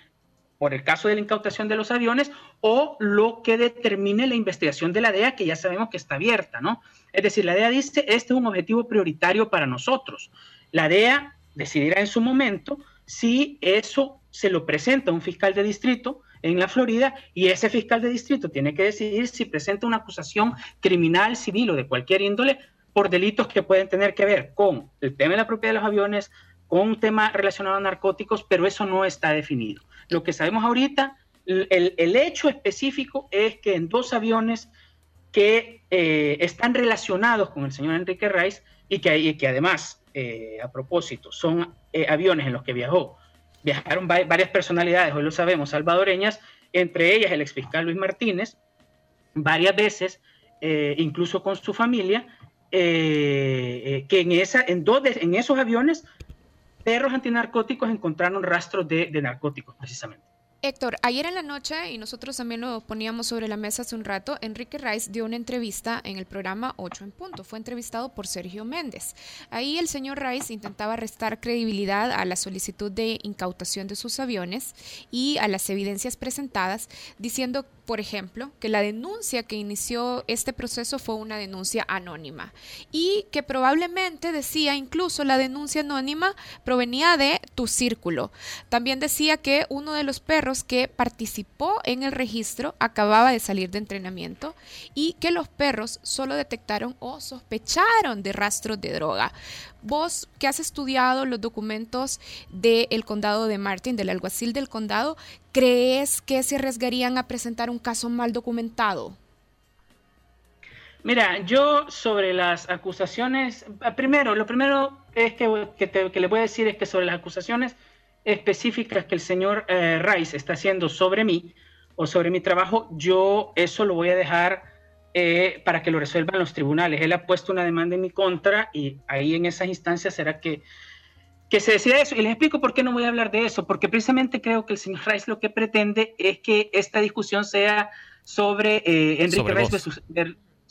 por el caso de la incautación de los aviones o lo que determine la investigación de la DEA, que ya sabemos que está abierta, ¿no? Es decir, la DEA dice, este es un objetivo prioritario para nosotros. La DEA decidirá en su momento si eso se lo presenta a un fiscal de distrito en la Florida y ese fiscal de distrito tiene que decidir si presenta una acusación criminal, civil o de cualquier índole por delitos que pueden tener que ver con el tema de la propiedad de los aviones, con un tema relacionado a narcóticos, pero eso no está definido. Lo que sabemos ahorita, el, hecho específico es que en dos aviones que eh, están relacionados con el señor Enrique Rice y que, que además, eh, a propósito, son eh, aviones en los que viajó, viajaron varias personalidades, hoy lo sabemos, salvadoreñas, entre ellas el exfiscal Luis Martínez, varias veces, incluso con su familia, que en, esa, en, dos en esos aviones perros antinarcóticos encontraron rastros de, narcóticos, precisamente. Héctor, ayer en la noche, y nosotros también lo poníamos sobre la mesa hace un rato, Enrique Rice dio una entrevista en el programa 8 en punto. Fue entrevistado por Sergio Méndez. Ahí el señor Rice intentaba restar credibilidad a la solicitud de incautación de sus aviones y a las evidencias presentadas, diciendo por ejemplo, que la denuncia que inició este proceso fue una denuncia anónima y que probablemente decía incluso la denuncia anónima provenía de tu círculo. También decía que uno de los perros que participó en el registro acababa de salir de entrenamiento y que los perros solo detectaron o sospecharon de rastros de droga. Vos que has estudiado los documentos del condado de Martin, del alguacil del condado, ¿crees que se arriesgarían a presentar un caso mal documentado? Mira, yo sobre las acusaciones, ah, primero, lo primero es que, que, le voy a decir es que sobre las acusaciones específicas que el señor eh, Rice está haciendo sobre mí o sobre mi trabajo, yo eso lo voy a dejar eh, para que lo resuelvan los tribunales. Él ha puesto una demanda en mi contra y ahí en esas instancias será que, que se decida eso. Y les explico por qué no voy a hablar de eso, porque precisamente creo que el señor Rice lo que pretende es que esta discusión sea sobre eh, Enrique Rice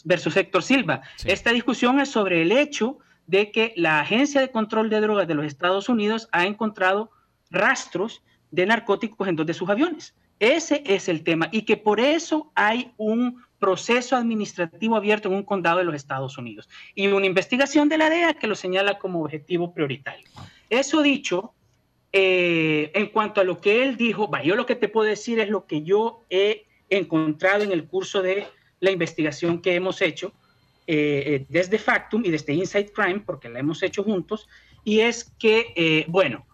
versus, Héctor Silva. Esta discusión es sobre el hecho de que la Agencia de Control de Drogas de los Estados Unidos ha encontrado rastros de narcóticos en dos de sus aviones. Ese es el tema y que por eso hay un proceso administrativo abierto en un condado de los Estados Unidos y una investigación de la DEA que lo señala como objetivo prioritario. Eso dicho, eh, en cuanto a lo que él dijo, yo lo que te puedo decir es lo que yo he encontrado en el curso de la investigación que hemos hecho eh, eh, desde Factum y desde Inside Crime, porque la hemos hecho juntos, y es que, bueno,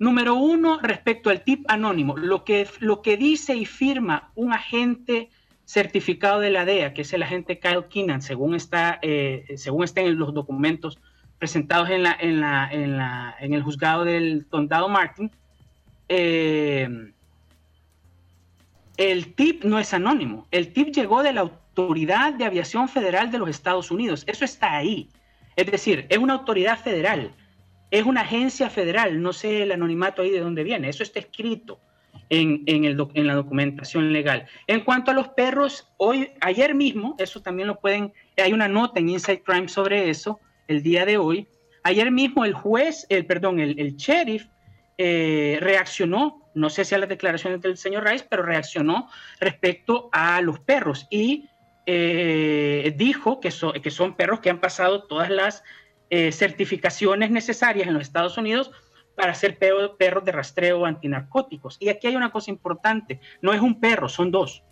número uno, respecto al tip anónimo, lo que, lo que dice y firma un agente certificado de la DEA, que es el agente Kyle Keenan, según está, eh, según está en los documentos presentados en, la, en, la, en, la, en el juzgado del condado Martin, eh, el tip no es anónimo. El tip llegó de la Autoridad de Aviación Federal de los Estados Unidos. Eso está ahí. Es decir, es una autoridad federal, es una agencia federal. No sé el anonimato ahí de dónde viene. Eso está escrito en, la documentación legal. En cuanto a los perros, hoy, ayer mismo, eso también lo pueden, hay una nota en Inside Crime sobre eso, el día de hoy. Ayer mismo el juez, el perdón, el, el sheriff eh, reaccionó, no sé si a las declaraciones del señor Rice, pero reaccionó respecto a los perros y eh, dijo que, que son perros que han pasado todas las eh, certificaciones necesarias en los Estados Unidos para ser perros de rastreo antinarcóticos. Y aquí hay una cosa importante, no es un perro, son dos.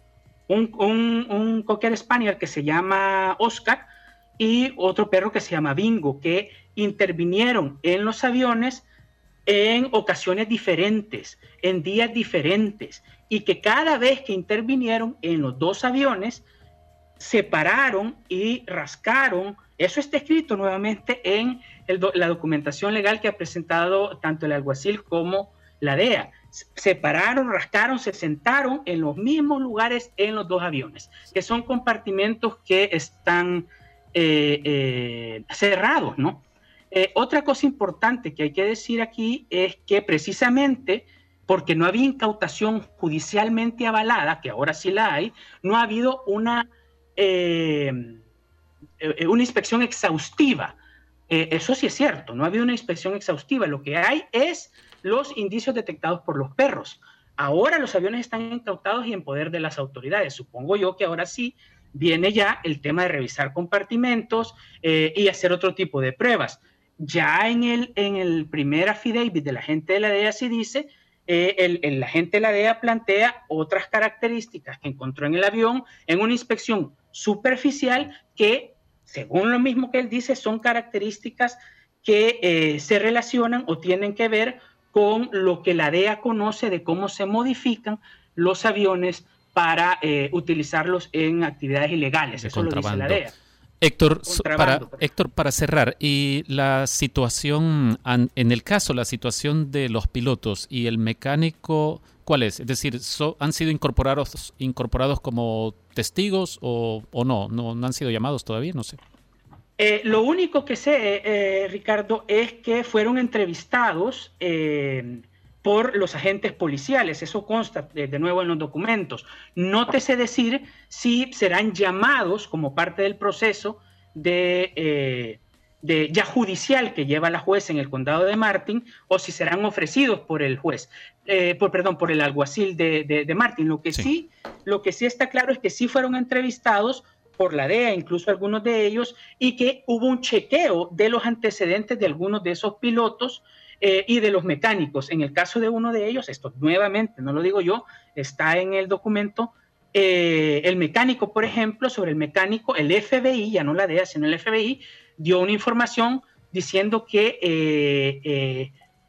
Un, un, Cocker Spaniel que se llama Oscar y otro perro que se llama Bingo, que intervinieron en los aviones en ocasiones diferentes, en días diferentes, y que cada vez que intervinieron en los dos aviones, separaron y rascaron. Eso está escrito nuevamente en la documentación legal que ha presentado tanto el alguacil como la DEA. Se pararon, rascaron, se sentaron en los mismos lugares en los dos aviones, que son compartimentos que están eh, eh, cerrados, ¿no? Eh, otra cosa importante que hay que decir aquí es que precisamente porque no había incautación judicialmente avalada, que ahora sí la hay, no ha habido una, una inspección exhaustiva eh, eso sí es cierto, no ha habido una inspección exhaustiva. Lo que hay es los indicios detectados por los perros. Ahora los aviones están incautados y en poder de las autoridades. Supongo yo que ahora sí viene ya el tema de revisar compartimentos eh, y hacer otro tipo de pruebas. Ya en el, en el primer affidavit de la gente de la DEA sí dice eh, el, el, agente de la DEA plantea otras características que encontró en el avión en una inspección superficial que, según lo mismo que él dice, son características que eh, se relacionan o tienen que ver con lo que la DEA conoce de cómo se modifican los aviones para eh, utilizarlos en actividades ilegales. Eso lo dice la DEA. Héctor para, Héctor, para cerrar, y la situación, en el caso, la situación de los pilotos y el mecánico, ¿cuál es? Es decir, ¿han sido incorporados, incorporados como testigos o, no? no? han sido llamados todavía? No sé. Eh, lo único que sé, eh, Ricardo, es que fueron entrevistados eh, por los agentes policiales. Eso consta de, nuevo en los documentos. No te sé decir si serán llamados como parte del proceso de, de, ya judicial que lleva la juez en el condado de Martin o si serán ofrecidos por el juez, por, perdón, por el alguacil de, de, Martin. Lo que sí. lo que sí está claro es que sí fueron entrevistados por la DEA, incluso algunos de ellos, y que hubo un chequeo de los antecedentes de algunos de esos pilotos eh, y de los mecánicos. En el caso de uno de ellos, esto nuevamente, no lo digo yo, está en el documento, eh, el mecánico, por ejemplo, sobre el mecánico, el FBI, ya no la DEA, sino el FBI, dio una información diciendo que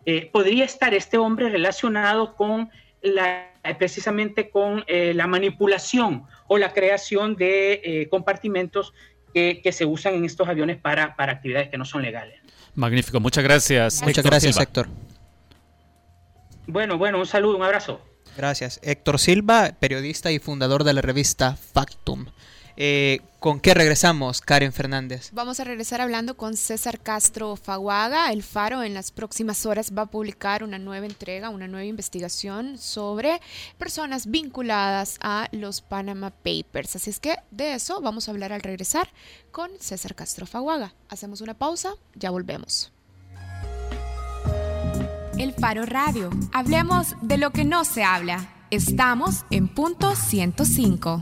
eh, podría estar este hombre relacionado con la, precisamente con la manipulación o la creación de eh, compartimentos que, se usan en estos aviones para, para actividades que no son legales. Magnífico, muchas gracias. Muchas gracias, Héctor. Bueno, bueno, un saludo, un abrazo. Gracias. Héctor Silva, periodista y fundador de la revista Factum. Eh, ¿Con qué regresamos, Karen Fernández? Vamos a regresar hablando con César Castro Faguaga. El Faro en las próximas horas va a publicar una nueva entrega, una nueva investigación sobre personas vinculadas a los Panama Papers. Así es que de eso vamos a hablar al regresar con César Castro Faguaga. Hacemos una pausa, ya volvemos. El Faro Radio. Hablemos de lo que no se habla. Estamos en punto 105.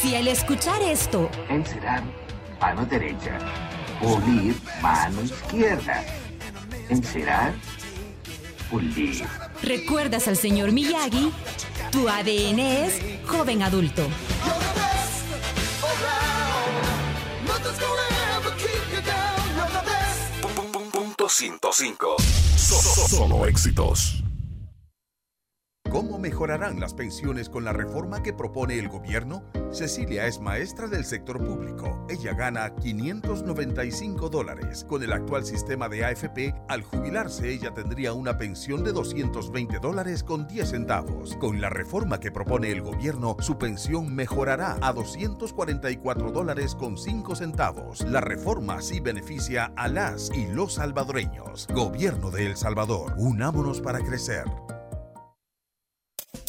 Si al escuchar esto... Encerar, mano derecha. Pulir, mano izquierda. Encerar, pulir. ¿Recuerdas al señor Miyagi? Tu ADN es joven adulto. Punto 105. Solo éxitos. ¿Cómo mejorarán las pensiones con la reforma que propone el gobierno? Cecilia es maestra del sector público. Ella gana 595 dólares. Con el actual sistema de AFP, al jubilarse ella tendría una pensión de 220 dólares con 10 centavos. Con la reforma que propone el gobierno, su pensión mejorará a 244 dólares con 5 centavos. La reforma sí beneficia a las y los salvadoreños. Gobierno de El Salvador, unámonos para crecer.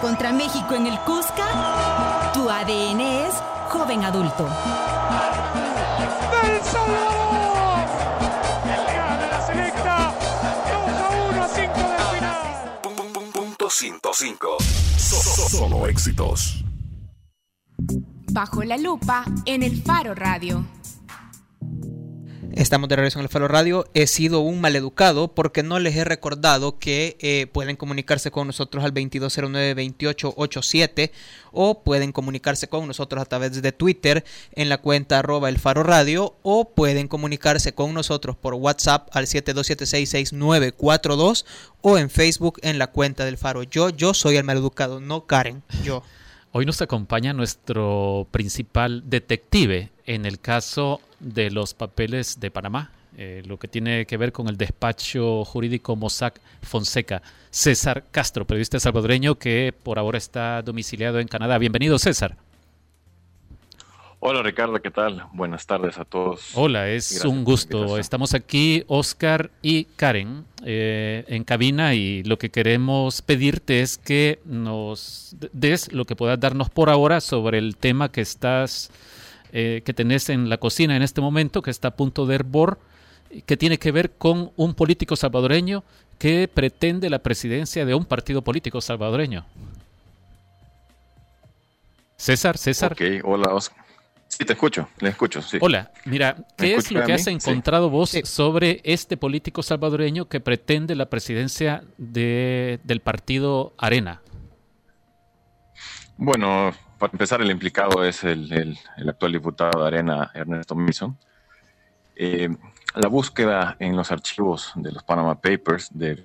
Contra México en el Cusca, tu ADN es joven adulto. ¡Del Salvador! El la selecta 2 a 1 a 5 del final. Punto 105. Solo éxitos. Bajo la lupa en el Faro Radio. Estamos de regreso en el Faro Radio. He sido un maleducado porque no les he recordado que eh, pueden comunicarse con nosotros al 2209-2887 o pueden comunicarse con nosotros a través de Twitter en la cuenta arroba el Faro Radio o pueden comunicarse con nosotros por WhatsApp al 72766942 o en Facebook en la cuenta del Faro. Yo, yo soy el maleducado, no Karen, yo. Hoy nos acompaña nuestro principal detective en el caso de los papeles de Panamá, eh, lo que tiene que ver con el despacho jurídico Mossack Fonseca. César Castro, periodista salvadoreño que por ahora está domiciliado en Canadá. Bienvenido, César. Hola Ricardo, ¿qué tal? Buenas tardes a todos. Hola, es un gusto. Estamos aquí, Oscar y Karen, eh, en cabina y lo que queremos pedirte es que nos des lo que puedas darnos por ahora sobre el tema que estás, eh, que tenés en la cocina en este momento, que está a punto de hervor, que tiene que ver con un político salvadoreño que pretende la presidencia de un partido político salvadoreño. César, César. Ok, hola Oscar. Sí, te escucho, le escucho, sí. Hola, mira, ¿qué es lo que has encontrado vos sobre este político salvadoreño que pretende la presidencia de, del partido Arena? Bueno, para empezar, el implicado es el, actual diputado de Arena, Ernesto Mason. Eh, la búsqueda en los archivos de los Panama Papers del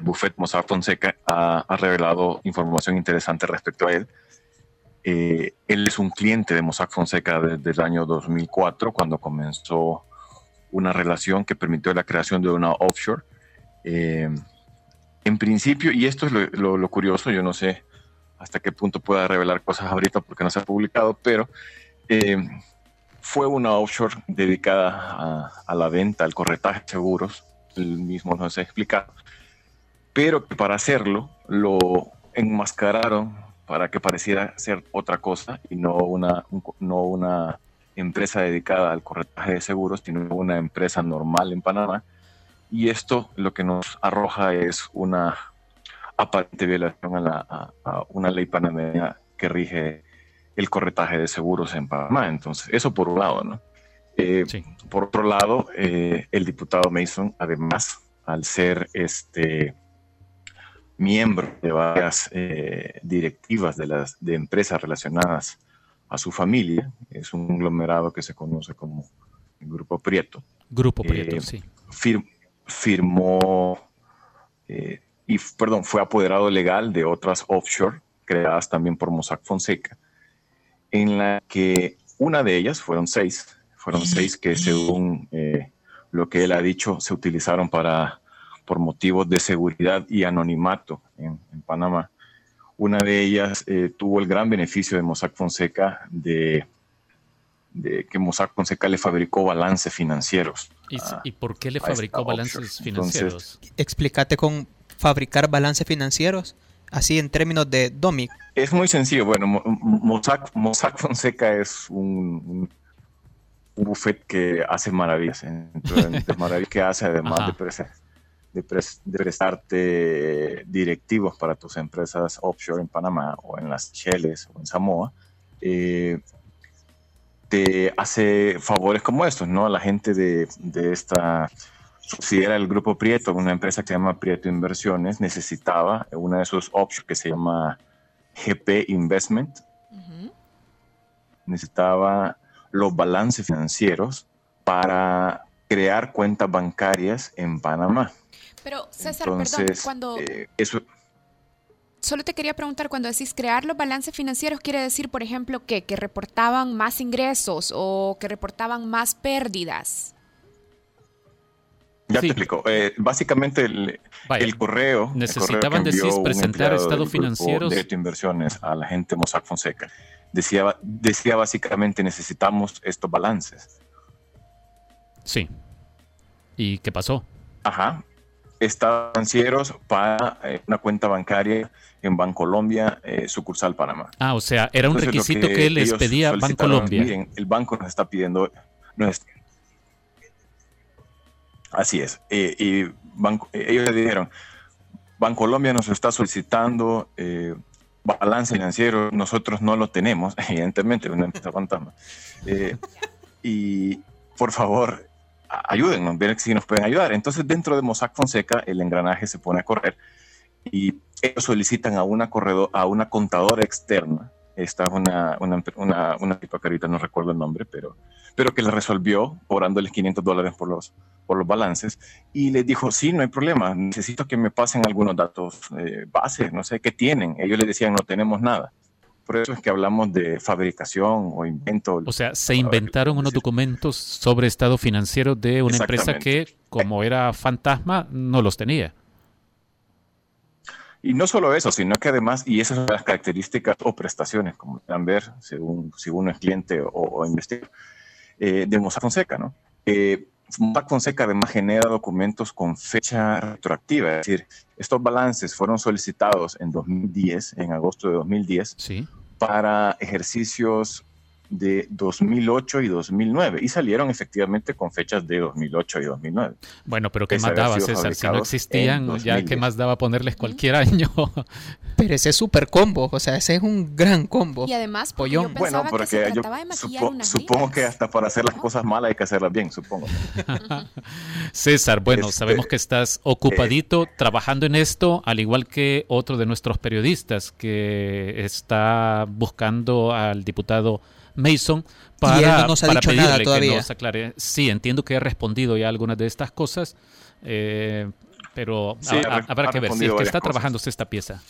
buffet Mossack Fonseca ha, ha revelado información interesante respecto a él eh, él es un cliente de Mossack Fonseca desde el año 2004, cuando comenzó una relación que permitió la creación de una offshore. Eh, en principio, y esto es lo, curioso, yo no sé hasta qué punto pueda revelar cosas ahorita porque no se ha publicado, pero eh, fue una offshore dedicada a, la venta, al corretaje de seguros, el mismo nos ha explicado, pero que para hacerlo lo enmascararon para que pareciera ser otra cosa y no una, no una empresa dedicada al corretaje de seguros, sino una empresa normal en Panamá. Y esto lo que nos arroja es una aparente violación a, la, una ley panameña que rige el corretaje de seguros en Panamá. Entonces, eso por un lado, ¿no? Eh, por otro lado, eh, el diputado Mason, además, al ser este miembro de varias eh, directivas de, las, de empresas relacionadas a su familia. Es un conglomerado que se conoce como el Grupo Prieto. Grupo Prieto, sí. firmó eh, y, perdón, fue apoderado legal de otras offshore creadas también por Mossack Fonseca, en la que una de ellas, fueron seis, fueron seis que según lo que él ha dicho, se utilizaron para por motivos de seguridad y anonimato en, Panamá. Una de ellas eh, tuvo el gran beneficio de Mossack Fonseca de, que Mossack Fonseca le fabricó balances financieros. ¿Y, por qué le fabricó balances financieros? explícate con fabricar balances financieros, así en términos de DOMIC. Es muy sencillo. Bueno, Mossack, Fonseca es un, un, buffet que hace maravillas. Entonces, maravillas que hace además de de, prestarte directivos para tus empresas offshore en Panamá o en las Cheles o en Samoa, eh, te hace favores como estos, ¿no? La gente de, de esta subsidiaria del Grupo Prieto, una empresa que se llama Prieto Inversiones, necesitaba una de sus offshore que se llama GP Investment, necesitaba los balances financieros para crear cuentas bancarias en Panamá. Pero César, perdón, cuando... Eh, eso... Solo te quería preguntar, cuando decís crear los balances financieros, ¿quiere decir, por ejemplo, que, que reportaban más ingresos o que reportaban más pérdidas? Ya te explico. Eh, básicamente el, el, correo. Necesitaban decir presentar estados financieros. De inversiones a la gente Mossack Fonseca. Decía, decía básicamente necesitamos estos balances. Sí. ¿Y qué pasó? Ajá estados financieros para eh, una cuenta bancaria en Bancolombia, eh, sucursal Panamá. Ah, o sea, era un requisito que, les pedía Bancolombia. Miren, el banco nos está pidiendo... así es. Eh, y banco, ellos le dijeron, Bancolombia nos está solicitando balance financiero, nosotros no lo tenemos, evidentemente, una empresa fantasma. y por favor, ayúdennos, ver si nos pueden ayudar. Entonces, dentro de Mossack Fonseca, el engranaje se pone a correr y ellos solicitan a una, corredor, a una contadora externa. Esta es una, una, una, una tipa que ahorita no recuerdo el nombre, pero, pero que le resolvió cobrándoles 500 dólares por los, por los balances y les dijo, sí, no hay problema, necesito que me pasen algunos datos eh, base, no sé qué tienen. Ellos le decían, no tenemos nada. Por eso es que hablamos de fabricación o invento. O sea, se inventaron unos documentos sobre estado financiero de una empresa que, como era fantasma, no los tenía. Y no solo eso, sino que además, y esas son las características o prestaciones, como puedan ver, según si uno es cliente o, o investigador, eh, de Mossack Fonseca, ¿no? Eh, Mossack Fonseca además genera documentos con fecha retroactiva, es decir, estos balances fueron solicitados en 2010, en agosto de 2010, ¿Sí? para ejercicios de 2008 y 2009 y salieron efectivamente con fechas de 2008 y 2009. Bueno, pero ¿qué más daba, César? Si no existían, ya ¿qué más daba ponerles cualquier año? pero ese es súper combo, o sea, ese es un gran combo. Y además, Yo bueno, porque yo supongo que hasta para hacer las cosas malas hay que hacerlas bien, supongo. César, bueno, este, sabemos que estás ocupadito eh, trabajando en esto, al igual que otro de nuestros periodistas que está buscando al diputado Mason para, no para pedirle que nos aclare. Sí, entiendo que he respondido ya algunas de estas cosas, eh, pero habrá que ver si es que está trabajando esta pieza.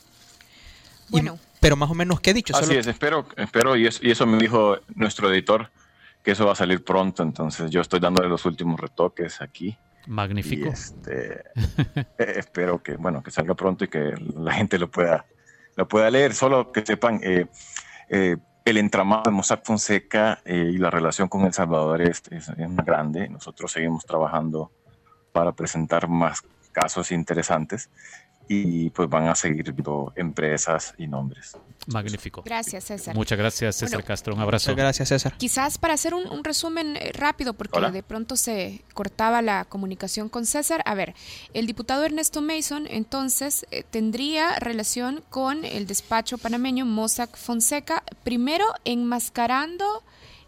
Bueno. pero más o menos, ¿qué he dicho? Así es, espero, espero y, eso, me dijo nuestro editor, que eso va a salir pronto, entonces yo estoy dándole los últimos retoques aquí. Magnífico. Este, eh, espero que, bueno, que salga pronto y que la gente lo pueda, lo pueda leer. Solo que sepan, eh, eh el entramado de Mossack Fonseca eh, y la relación con El Salvador es, es, más grande. Nosotros seguimos trabajando para presentar más casos interesantes y pues van a seguir viendo empresas y nombres. Magnífico. Gracias, César. Muchas gracias, César Castro. Un abrazo. Muchas gracias, César. Quizás para hacer un, resumen eh, rápido, porque de pronto se cortaba la comunicación con César. A ver, el diputado Ernesto Mason entonces eh, tendría relación con el despacho panameño Mossack Fonseca, primero enmascarando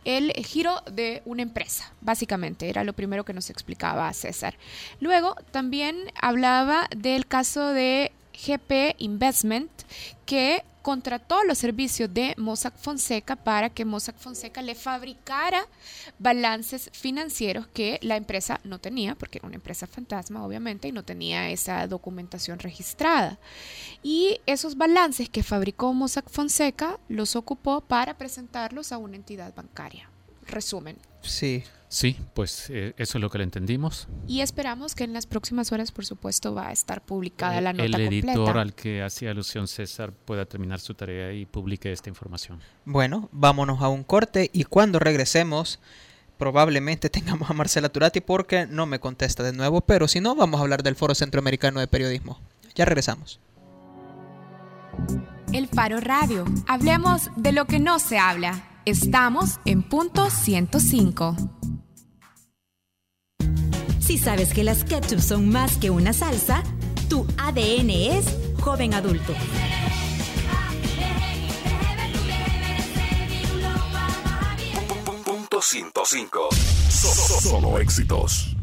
el giro de una empresa, básicamente, era lo primero que nos explicaba César. Luego también hablaba del caso de GP Investment, que contrató los servicios de Mossack Fonseca para que Mossack Fonseca le fabricara balances financieros que la empresa no tenía, porque era una empresa fantasma, obviamente, y no tenía esa documentación registrada. Y esos balances que fabricó Mossack Fonseca los ocupó para presentarlos a una entidad bancaria. Resumen. Sí. Sí, pues eh, eso es lo que le entendimos. Y esperamos que en las próximas horas, por supuesto, va a estar publicada la nota El editor al que hacía alusión César pueda terminar su tarea y publique esta información. Bueno, vámonos a un corte y cuando regresemos probablemente tengamos a Marcela Turati porque no me contesta de nuevo, pero si no, vamos a hablar del Foro Centroamericano de Periodismo. Ya regresamos. El Faro Radio. Hablemos de lo que no se habla. Estamos en punto 105. Si sabes que las ketchup son más que una salsa, tu ADN es joven adulto. Punto 105. Solo éxitos.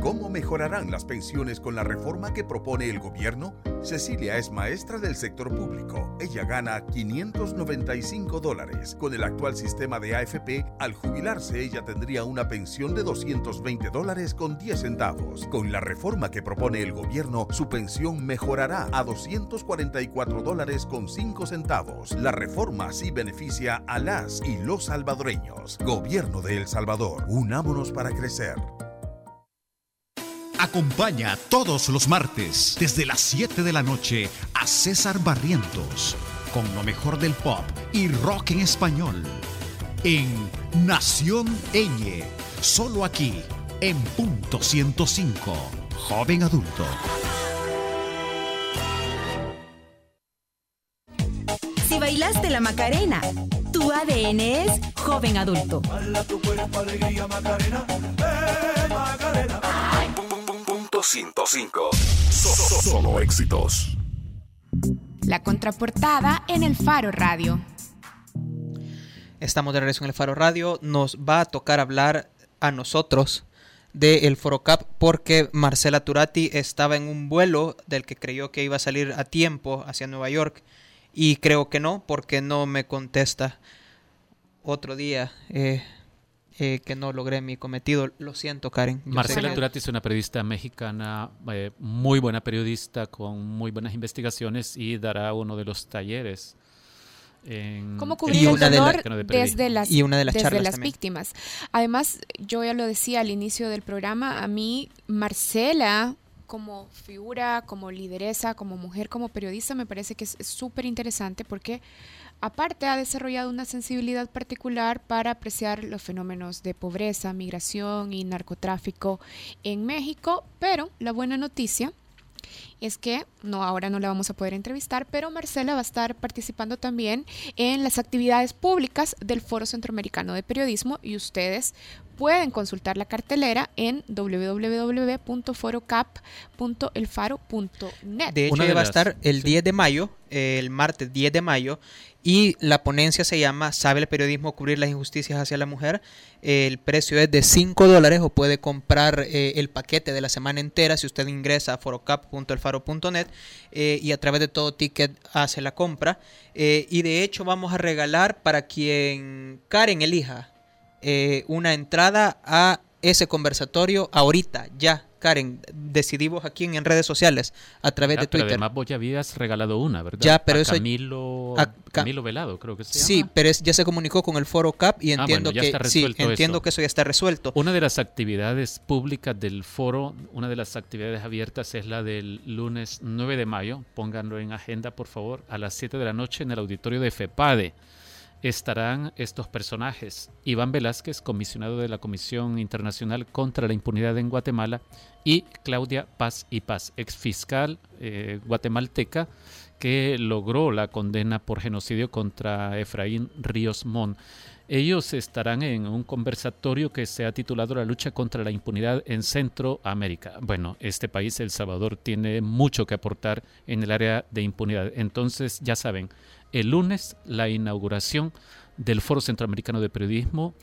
¿Cómo mejorarán las pensiones con la reforma que propone el gobierno? Cecilia es maestra del sector público. Ella gana 595 dólares. Con el actual sistema de AFP, al jubilarse ella tendría una pensión de 220 dólares con 10 centavos. Con la reforma que propone el gobierno, su pensión mejorará a 244 dólares con 5 centavos. La reforma sí beneficia a las y los salvadoreños. Gobierno de El Salvador, unámonos para crecer. Acompaña todos los martes desde las 7 de la noche a César Barrientos con lo mejor del pop y rock en español en Nación Eñe, solo aquí en punto 105, joven adulto. Si bailaste la Macarena, tu ADN es joven adulto. Macarena. 105. Solo éxitos. La contraportada en el Faro Radio. Estamos de regreso en el Faro Radio. Nos va a tocar hablar a nosotros del el Forocap porque Marcela Turati estaba en un vuelo del que creyó que iba a salir a tiempo hacia Nueva York y creo que no porque no me contesta otro día. Eh, eh, que no logré mi cometido. Lo siento, Karen. Marcela Turati es una periodista mexicana, eh, muy buena periodista, con muy buenas investigaciones y dará uno de los talleres. En, ¿Cómo cubrir el dolor desde las, y una de las, desde las víctimas? Además, yo ya lo decía al inicio del programa, a mí Marcela como figura, como lideresa, como mujer, como periodista, me parece que es súper interesante porque aparte ha desarrollado una sensibilidad particular para apreciar los fenómenos de pobreza, migración y narcotráfico en México, pero la buena noticia es que no ahora no la vamos a poder entrevistar, pero Marcela va a estar participando también en las actividades públicas del Foro Centroamericano de Periodismo y ustedes pueden consultar la cartelera en www.forocap.elfaro.net. De hecho, va a estar el 10 de mayo, el martes 10 de mayo, y la ponencia se llama ¿Sabe el periodismo cubrir las injusticias hacia la mujer? El precio es de 5 dólares o puede comprar eh, el paquete de la semana entera si usted ingresa a forocap.elfaro.net eh, y a través de todo ticket hace la compra. Eh, y de hecho vamos a regalar para quien Karen elija eh, una entrada a ese conversatorio ahorita, ya. Karen, decidimos aquí en, redes sociales a través de Twitter. Pero además vos ya habías regalado una, ¿verdad? Ya, pero eso Camilo, Camilo Velado, creo que se Sí, pero ya se comunicó con el Foro CAP y ah, entiendo que sí, entiendo que eso ya está resuelto. Una de las actividades públicas del foro, una de las actividades abiertas es la del lunes 9 de mayo. Pónganlo en agenda, por favor, a las 7 de la noche en el auditorio de FEPADE estarán estos personajes. Iván Velázquez, comisionado de la Comisión Internacional contra la Impunidad en Guatemala, y Claudia Paz y Paz, ex fiscal eh, guatemalteca que logró la condena por genocidio contra Efraín Ríos Mon. Ellos estarán en un conversatorio que se ha titulado La lucha contra la impunidad en Centroamérica. Bueno, este país, El Salvador, tiene mucho que aportar en el área de impunidad. Entonces, ya saben, el lunes la inauguración del Foro Centroamericano de Periodismo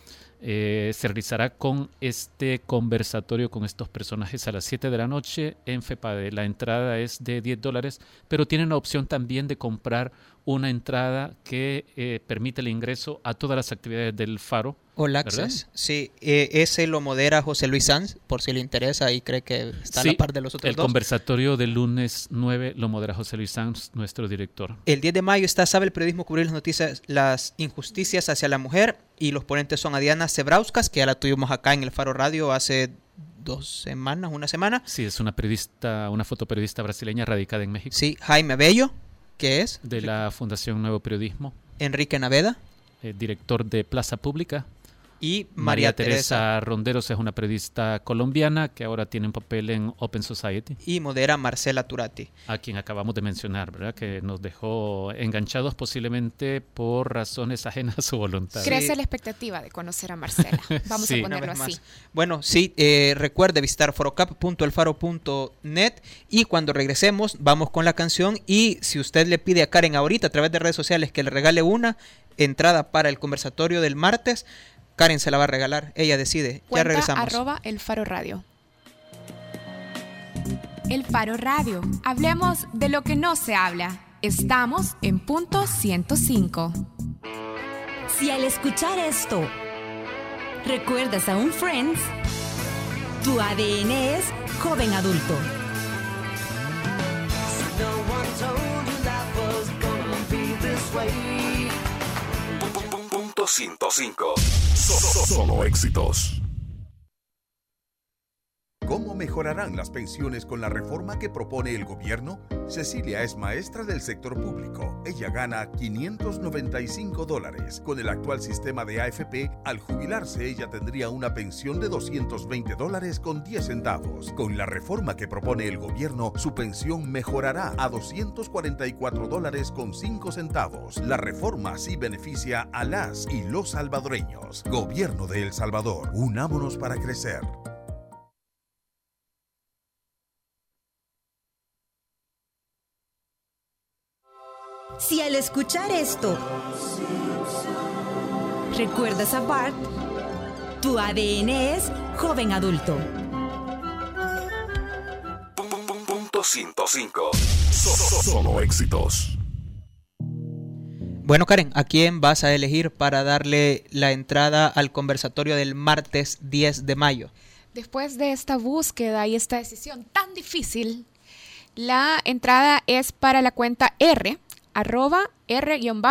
eh, se realizará con este conversatorio con estos personajes a las 7 de la noche en FEPADE. La entrada es de 10 dólares, pero tienen la opción también de comprar una entrada que eh, permite el ingreso a todas las actividades del Faro. Hola, Access. Sí, eh, ese lo modera José Luis Sanz, por si le interesa y cree que está a la par de los otros el conversatorio del lunes 9 lo modera José Luis Sanz, nuestro director. El 10 de mayo está Sabe el Periodismo cubrir las noticias, las injusticias hacia la mujer y los ponentes son Adiana Cebrauskas, que ya la tuvimos acá en el Faro Radio hace dos semanas, una semana. Sí, es una periodista, una fotoperiodista brasileña radicada en México. Sí, Jaime Bello, que es de la Fundación Nuevo Periodismo. Enrique Naveda, eh, director de Plaza Pública. Y María, Teresa, Ronderos es una periodista colombiana que ahora tiene un papel en Open Society. Y modera Marcela Turati. A quien acabamos de mencionar, ¿verdad? Que nos dejó enganchados posiblemente por razones ajenas a su voluntad. Crece la expectativa de conocer a Marcela. Vamos a ponerlo así. Bueno, sí, eh, recuerde visitar forocap.elfaro.net y cuando regresemos vamos con la canción y si usted le pide a Karen ahorita a través de redes sociales que le regale una entrada para el conversatorio del martes, Karen se la va a regalar, ella decide. ya regresamos. arroba el Faro Radio. El Faro Radio. Hablemos de lo que no se habla. Estamos en punto 105. Si al escuchar esto recuerdas a un Friends, tu ADN es joven adulto. 105. Solo éxitos. ¿Cómo mejorarán las pensiones con la reforma que propone el gobierno? Cecilia es maestra del sector público. Ella gana 595 dólares. Con el actual sistema de AFP, al jubilarse ella tendría una pensión de 220 dólares con 10 centavos. Con la reforma que propone el gobierno, su pensión mejorará a 244 dólares con 5 centavos. La reforma sí beneficia a las y los salvadoreños. Gobierno de El Salvador, unámonos para crecer. Si al escuchar esto recuerdas a Bart, tu ADN es joven adulto. Punto 105. Solo éxitos. Bueno, Karen, ¿a quién vas a elegir para darle la entrada al conversatorio del martes 10 de mayo? Después de esta búsqueda y esta decisión tan difícil, la entrada es para la cuenta R, arroba R-8-A.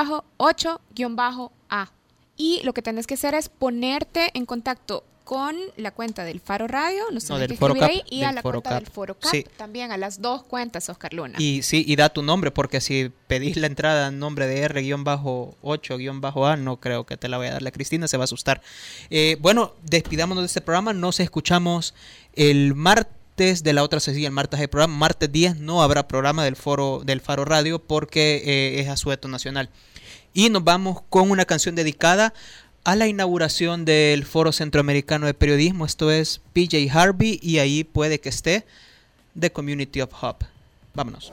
Y lo que tienes que hacer es ponerte en contacto con la cuenta del Faro Radio, nos no, que escribir ahí, y a la cuenta del Foro Cap, también a las dos cuentas, Oscar Luna. Y sí, y da tu nombre, porque si pedís la entrada en nombre de R-8-A, no creo que te la vaya a dar la Cristina, se va a asustar. Eh, bueno, despidámonos de este programa, nos escuchamos el martes de la otra sesión, el martes hay programa, martes 10 no habrá programa del foro del Faro Radio porque eh, es asueto nacional. Y nos vamos con una canción dedicada a la inauguración del Foro Centroamericano de Periodismo. Esto es PJ Harvey y ahí puede que esté The Community of Hope. Vámonos.